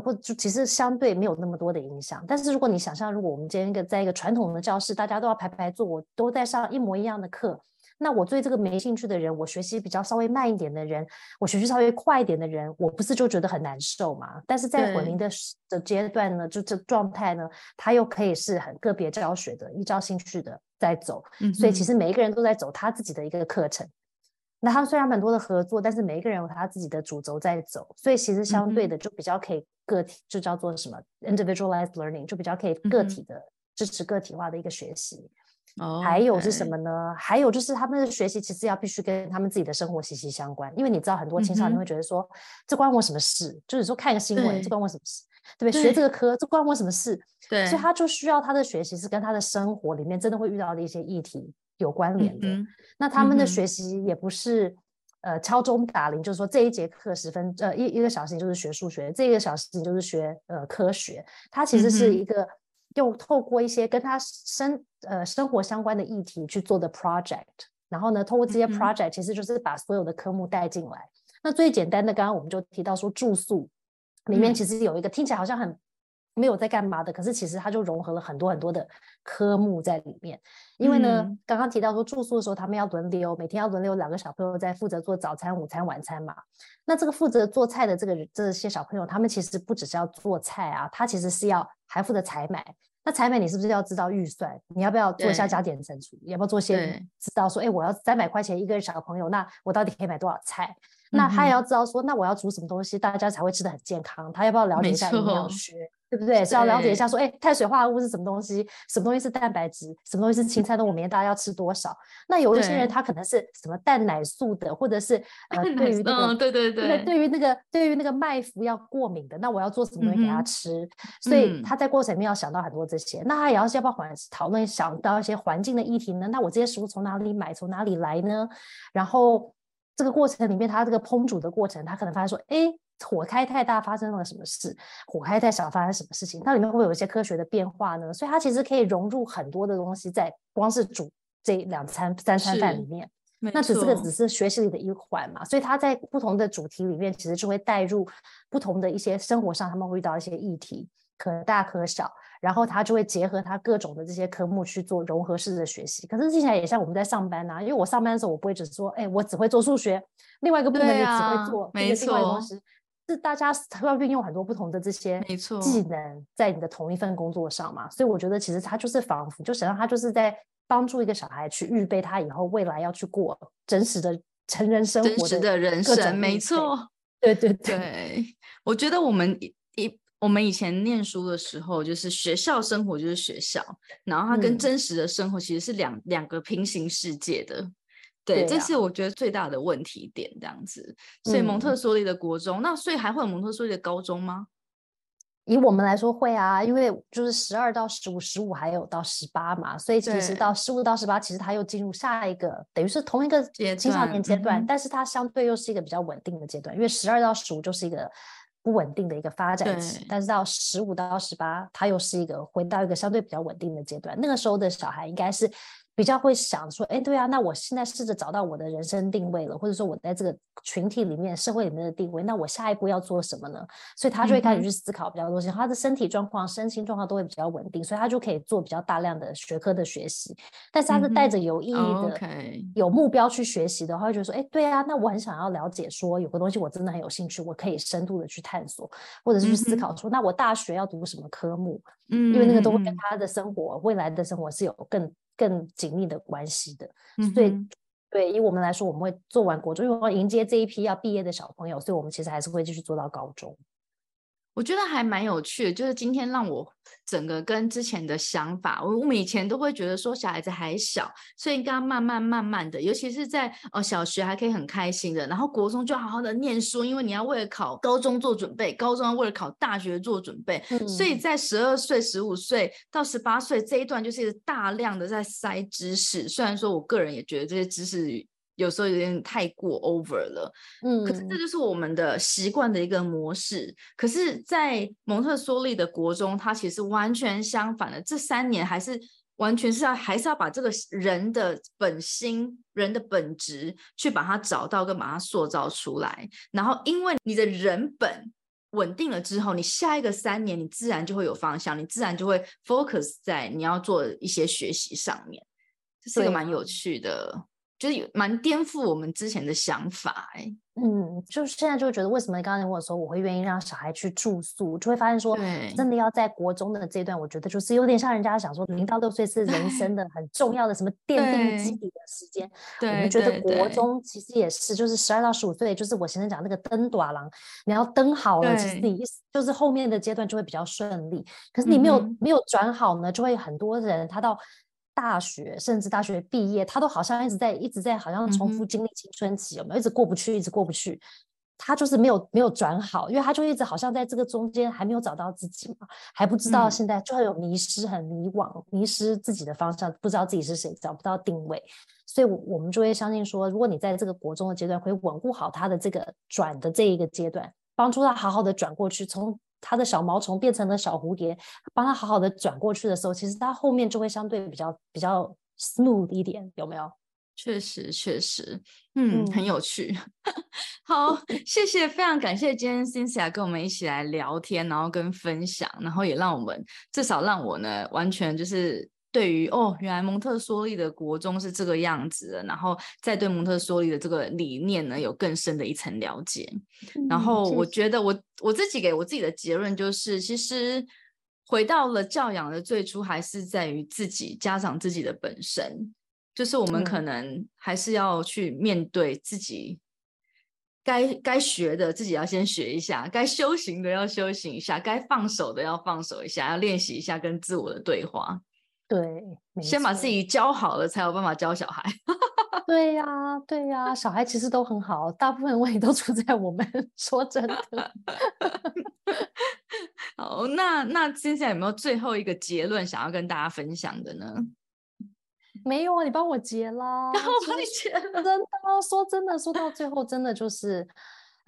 或就其实相对没有那么多的影响，但是如果你想象，如果我们今天一个在一个传统的教室，大家都要排排坐，我都在上一模一样的课，那我对这个没兴趣的人，我学习比较稍微慢一点的人，我学习稍微快一点的人，我不是就觉得很难受嘛？但是在混龄的的阶段呢，就这状态呢，他又可以是很个别教学的，依照兴趣的在走，嗯、所以其实每一个人都在走他自己的一个课程。那他虽然很多的合作，但是每一个人有他自己的主轴在走，所以其实相对的就比较可以个体，嗯、就叫做什么 individualized learning，就比较可以个体的、嗯、支持个体化的一个学习。哦，还有是什么呢.还有就是他们的学习其实要必须跟他们自己的生活息息相关，因为你知道很多青少年会觉得说，嗯、这关我什么事？就是说看个新闻，这关我什么事？对不对？学这个科，这关我什么事？对，所以他就需要他的学习是跟他的生活里面真的会遇到的一些议题。有关联的，嗯、那他们的学习也不是、嗯、呃敲钟打铃，就是说这一节课十分呃一一个小时就是学数学，这一个小时就是学呃科学，它其实是一个用透过一些跟他生呃生活相关的议题去做的 project，然后呢，通过这些 project 其实就是把所有的科目带进来。嗯、那最简单的，刚刚我们就提到说住宿里面其实有一个、嗯、听起来好像很。没有在干嘛的，可是其实它就融合了很多很多的科目在里面。因为呢，嗯、刚刚提到说住宿的时候，他们要轮流，每天要轮流两个小朋友在负责做早餐、午餐、晚餐嘛。那这个负责做菜的这个这些小朋友，他们其实不只是要做菜啊，他其实是要还负责采买。那采买你是不是要知道预算？你要不要做一下加减乘除？要不要做些知道说，哎，我要三百块钱一个小朋友，那我到底可以买多少菜？那他也要知道说，那我要煮什么东西，大家才会吃的很健康？他要不要了解一下营养学？对不对？是要了解一下，说，哎，碳水化合物是什么东西？什么东西是蛋白质？什么东西是青菜？那我明天大家要吃多少？那有一些人他可能是什么蛋奶素的，或者是呃，对于那个，对对对，对于那个对于那个麦麸要过敏的，那我要做什么东西给他吃？所以他在过程里面要想到很多这些。那他也要要不要环讨论想到一些环境的议题呢？那我这些食物从哪里买？从哪里来呢？然后这个过程里面，它这个烹煮的过程，它可能发现说，哎。火开太大，发生了什么事？火开太小，发生什么事情？它里面会不会有一些科学的变化呢？所以它其实可以融入很多的东西，在光是煮这两餐三餐饭里面。那只是个只是学习里的一环嘛。所以它在不同的主题里面，其实就会带入不同的一些生活上他们会遇到一些议题，可大可小。然后他就会结合他各种的这些科目去做融合式的学习。可是听起来也像我们在上班啊，因为我上班的时候，我不会只是说，哎，我只会做数学，另外一个部门也只会做另外一个东西。是大家要运用很多不同的这些技能在你的同一份工作上嘛？所以我觉得其实他就是仿佛，就想让他就是在帮助一个小孩去预备他以后未来要去过真实的成人生活的，真实的人生。没错，对对 对，对。我觉得我们一一我们以前念书的时候，就是学校生活就是学校，然后它跟真实的生活其实是两、嗯、两个平行世界的。对，这是我觉得最大的问题点，这样子。所以蒙特梭利的国中，嗯、那所以还会有蒙特梭利的高中吗？以我们来说会啊，因为就是十二到十五，十五还有到十八嘛，所以其实到十五到十八，其实他又进入下一个，等于是同一个青少年阶段，阶段嗯、但是它相对又是一个比较稳定的阶段，因为十二到十五就是一个。不稳定的一个发展期，但是到十五到十八，他又是一个回到一个相对比较稳定的阶段。那个时候的小孩应该是。比较会想说，哎，对啊，那我现在试着找到我的人生定位了，或者说我在这个群体里面、社会里面的定位，那我下一步要做什么呢？所以他就会开始去思考比较多些，嗯、他的身体状况、身心状况都会比较稳定，所以他就可以做比较大量的学科的学习。但是他是带着有意义的、嗯、有目标去学习的话，会觉得说，哎，对啊，那我很想要了解，说有个东西我真的很有兴趣，我可以深度的去探索，或者是去思考说，嗯、那我大学要读什么科目？嗯，因为那个都会跟他的生活、未来的生活是有更。更紧密的关系的，所以对以我们来说，我们会做完国中，因为我要迎接这一批要毕业的小朋友，所以我们其实还是会继续做到高中。我觉得还蛮有趣的，就是今天让我整个跟之前的想法，我我们以前都会觉得说小孩子还小，所以应该慢慢慢慢的，尤其是在哦小学还可以很开心的，然后国中就好好的念书，因为你要为了考高中做准备，高中要为了考大学做准备，嗯、所以在十二岁、十五岁到十八岁这一段，就是大量的在塞知识。虽然说我个人也觉得这些知识。有时候有点太过 over 了，嗯，可是这就是我们的习惯的一个模式。可是，在蒙特梭利的国中，它其实完全相反的。这三年还是完全是要，还是要把这个人的本心、人的本质去把它找到跟把它塑造出来。然后，因为你的人本稳定了之后，你下一个三年你自然就会有方向，你自然就会 focus 在你要做一些学习上面。这是一个蛮有趣的。就是蛮颠覆我们之前的想法哎、欸，嗯，就是现在就觉得为什么你刚刚跟我说我会愿意让小孩去住宿，就会发现说，真的要在国中的这段，我觉得就是有点像人家想说零到六岁是人生的很重要的什么 奠定基底的时间，我们觉得国中其实也是，就是十二到十五岁，就是我先生讲那个登短廊，你要登好了，其实你就是后面的阶段就会比较顺利，可是你没有、嗯、没有转好呢，就会很多人他到。大学甚至大学毕业，他都好像一直在一直在好像重复经历青春期，有没有？一直过不去，一直过不去。他就是没有没有转好，因为他就一直好像在这个中间还没有找到自己嘛，还不知道现在就很有迷失，很迷惘，迷失自己的方向，不知道自己是谁，找不到定位。所以，我们就会相信说，如果你在这个国中的阶段，可以稳固好他的这个转的这一个阶段，帮助他好好的转过去，从。他的小毛虫变成了小蝴蝶，帮他好好的转过去的时候，其实他后面就会相对比较比较 smooth 一点，有没有？确实，确实，嗯，嗯很有趣。好，谢谢，非常感谢今天 Cynthia 跟我们一起来聊天，然后跟分享，然后也让我们至少让我呢，完全就是。对于哦，原来蒙特梭利的国中是这个样子的，然后再对蒙特梭利的这个理念呢，有更深的一层了解。嗯、然后我觉得我我自己给我自己的结论就是，其实回到了教养的最初，还是在于自己家长自己的本身，就是我们可能还是要去面对自己该、嗯、该学的，自己要先学一下；该修行的要修行一下；该放手的要放手一下，要练习一下跟自我的对话。对，先把自己教好了，才有办法教小孩。对呀、啊，对呀、啊，小孩其实都很好，大部分问题都出在我们。说真的，好，那那接下来有没有最后一个结论想要跟大家分享的呢？没有啊，你帮我结啦，然后我帮你结了。真的，说真的，说到最后，真的就是。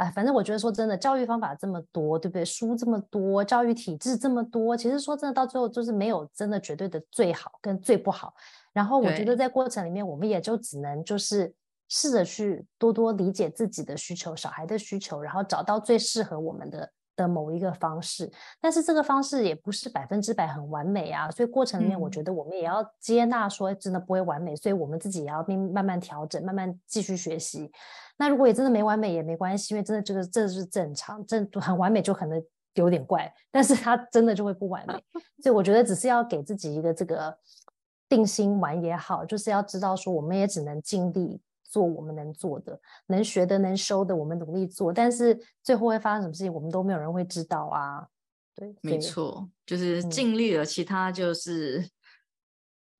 哎，反正我觉得说真的，教育方法这么多，对不对？书这么多，教育体制这么多，其实说真的，到最后就是没有真的绝对的最好跟最不好。然后我觉得在过程里面，我们也就只能就是试着去多多理解自己的需求、小孩的需求，然后找到最适合我们的的某一个方式。但是这个方式也不是百分之百很完美啊，所以过程里面，我觉得我们也要接纳说真的不会完美，所以我们自己也要慢慢慢调整，慢慢继续学习。那如果也真的没完美也没关系，因为真的这个这是正常，正很完美就可能有点怪，但是它真的就会不完美，所以我觉得只是要给自己一个这个定心丸也好，就是要知道说我们也只能尽力做我们能做的，能学的能收的我们努力做，但是最后会发生什么事情我们都没有人会知道啊。对，没错，就是尽力了，嗯、其他就是。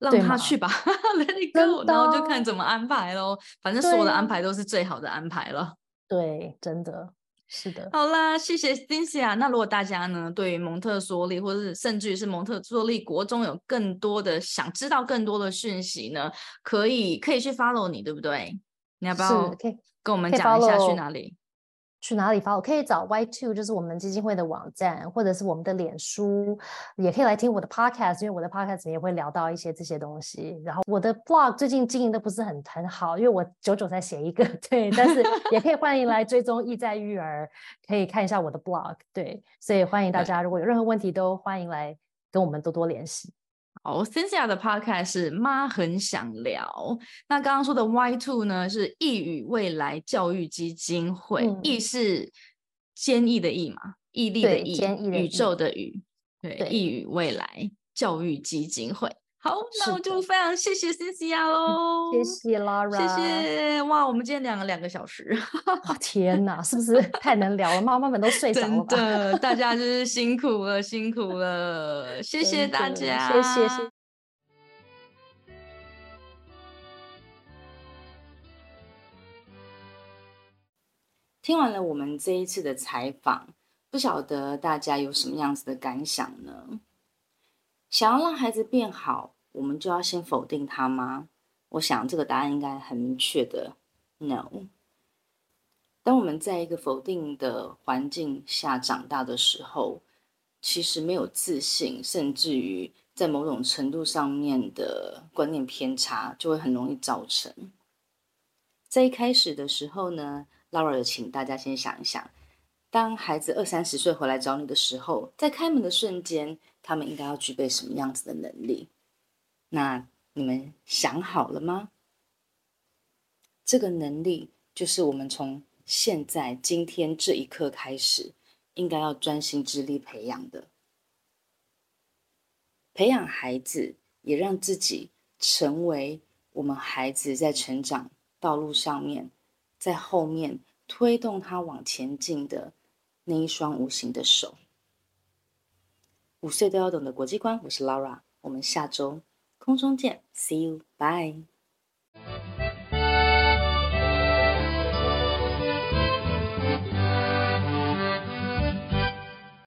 让他去吧，Let it go，然后就看怎么安排喽。反正所有的安排都是最好的安排了。对，真的是的。好啦，谢谢 Cynthia。那如果大家呢，对于蒙特梭利，或者是甚至于是蒙特梭利国中有更多的想知道更多的讯息呢，可以可以去 follow 你，对不对？你要不要跟我们讲一下去哪里？去哪里发？我可以找 Y Two，就是我们基金会的网站，或者是我们的脸书，也可以来听我的 Podcast，因为我的 Podcast 也会聊到一些这些东西。然后我的 Blog 最近经营的不是很很好，因为我久久才写一个，对，但是也可以欢迎来追踪意在育儿，可以看一下我的 Blog，对，所以欢迎大家，如果有任何问题都欢迎来跟我们多多联系。好，Cynthia 的 Podcast 是妈很想聊。那刚刚说的 Y Two 呢，是意语未来教育基金会，嗯、是坚毅的毅嘛，毅力的毅，宇宙的宇，对，意语未来教育基金会。好，那我就非常谢谢 Cynthia 喽，谢谢 Lara，谢谢哇，我们今天聊了两个小时，哦，天哪，是不是太能聊了？妈妈们都睡着了吧？真的，大家就是辛苦了，辛苦了，谢谢大家，谢谢谢。听完了我们这一次的采访，不晓得大家有什么样子的感想呢？想要让孩子变好，我们就要先否定他吗？我想这个答案应该很明确的，no。当我们在一个否定的环境下长大的时候，其实没有自信，甚至于在某种程度上面的观念偏差，就会很容易造成。在一开始的时候呢，Laura 有请大家先想一想，当孩子二三十岁回来找你的时候，在开门的瞬间。他们应该要具备什么样子的能力？那你们想好了吗？这个能力就是我们从现在今天这一刻开始，应该要专心致力培养的。培养孩子，也让自己成为我们孩子在成长道路上面，在后面推动他往前进的那一双无形的手。五岁都要懂的国际观，我是 Laura，我们下周空中见，See you，bye。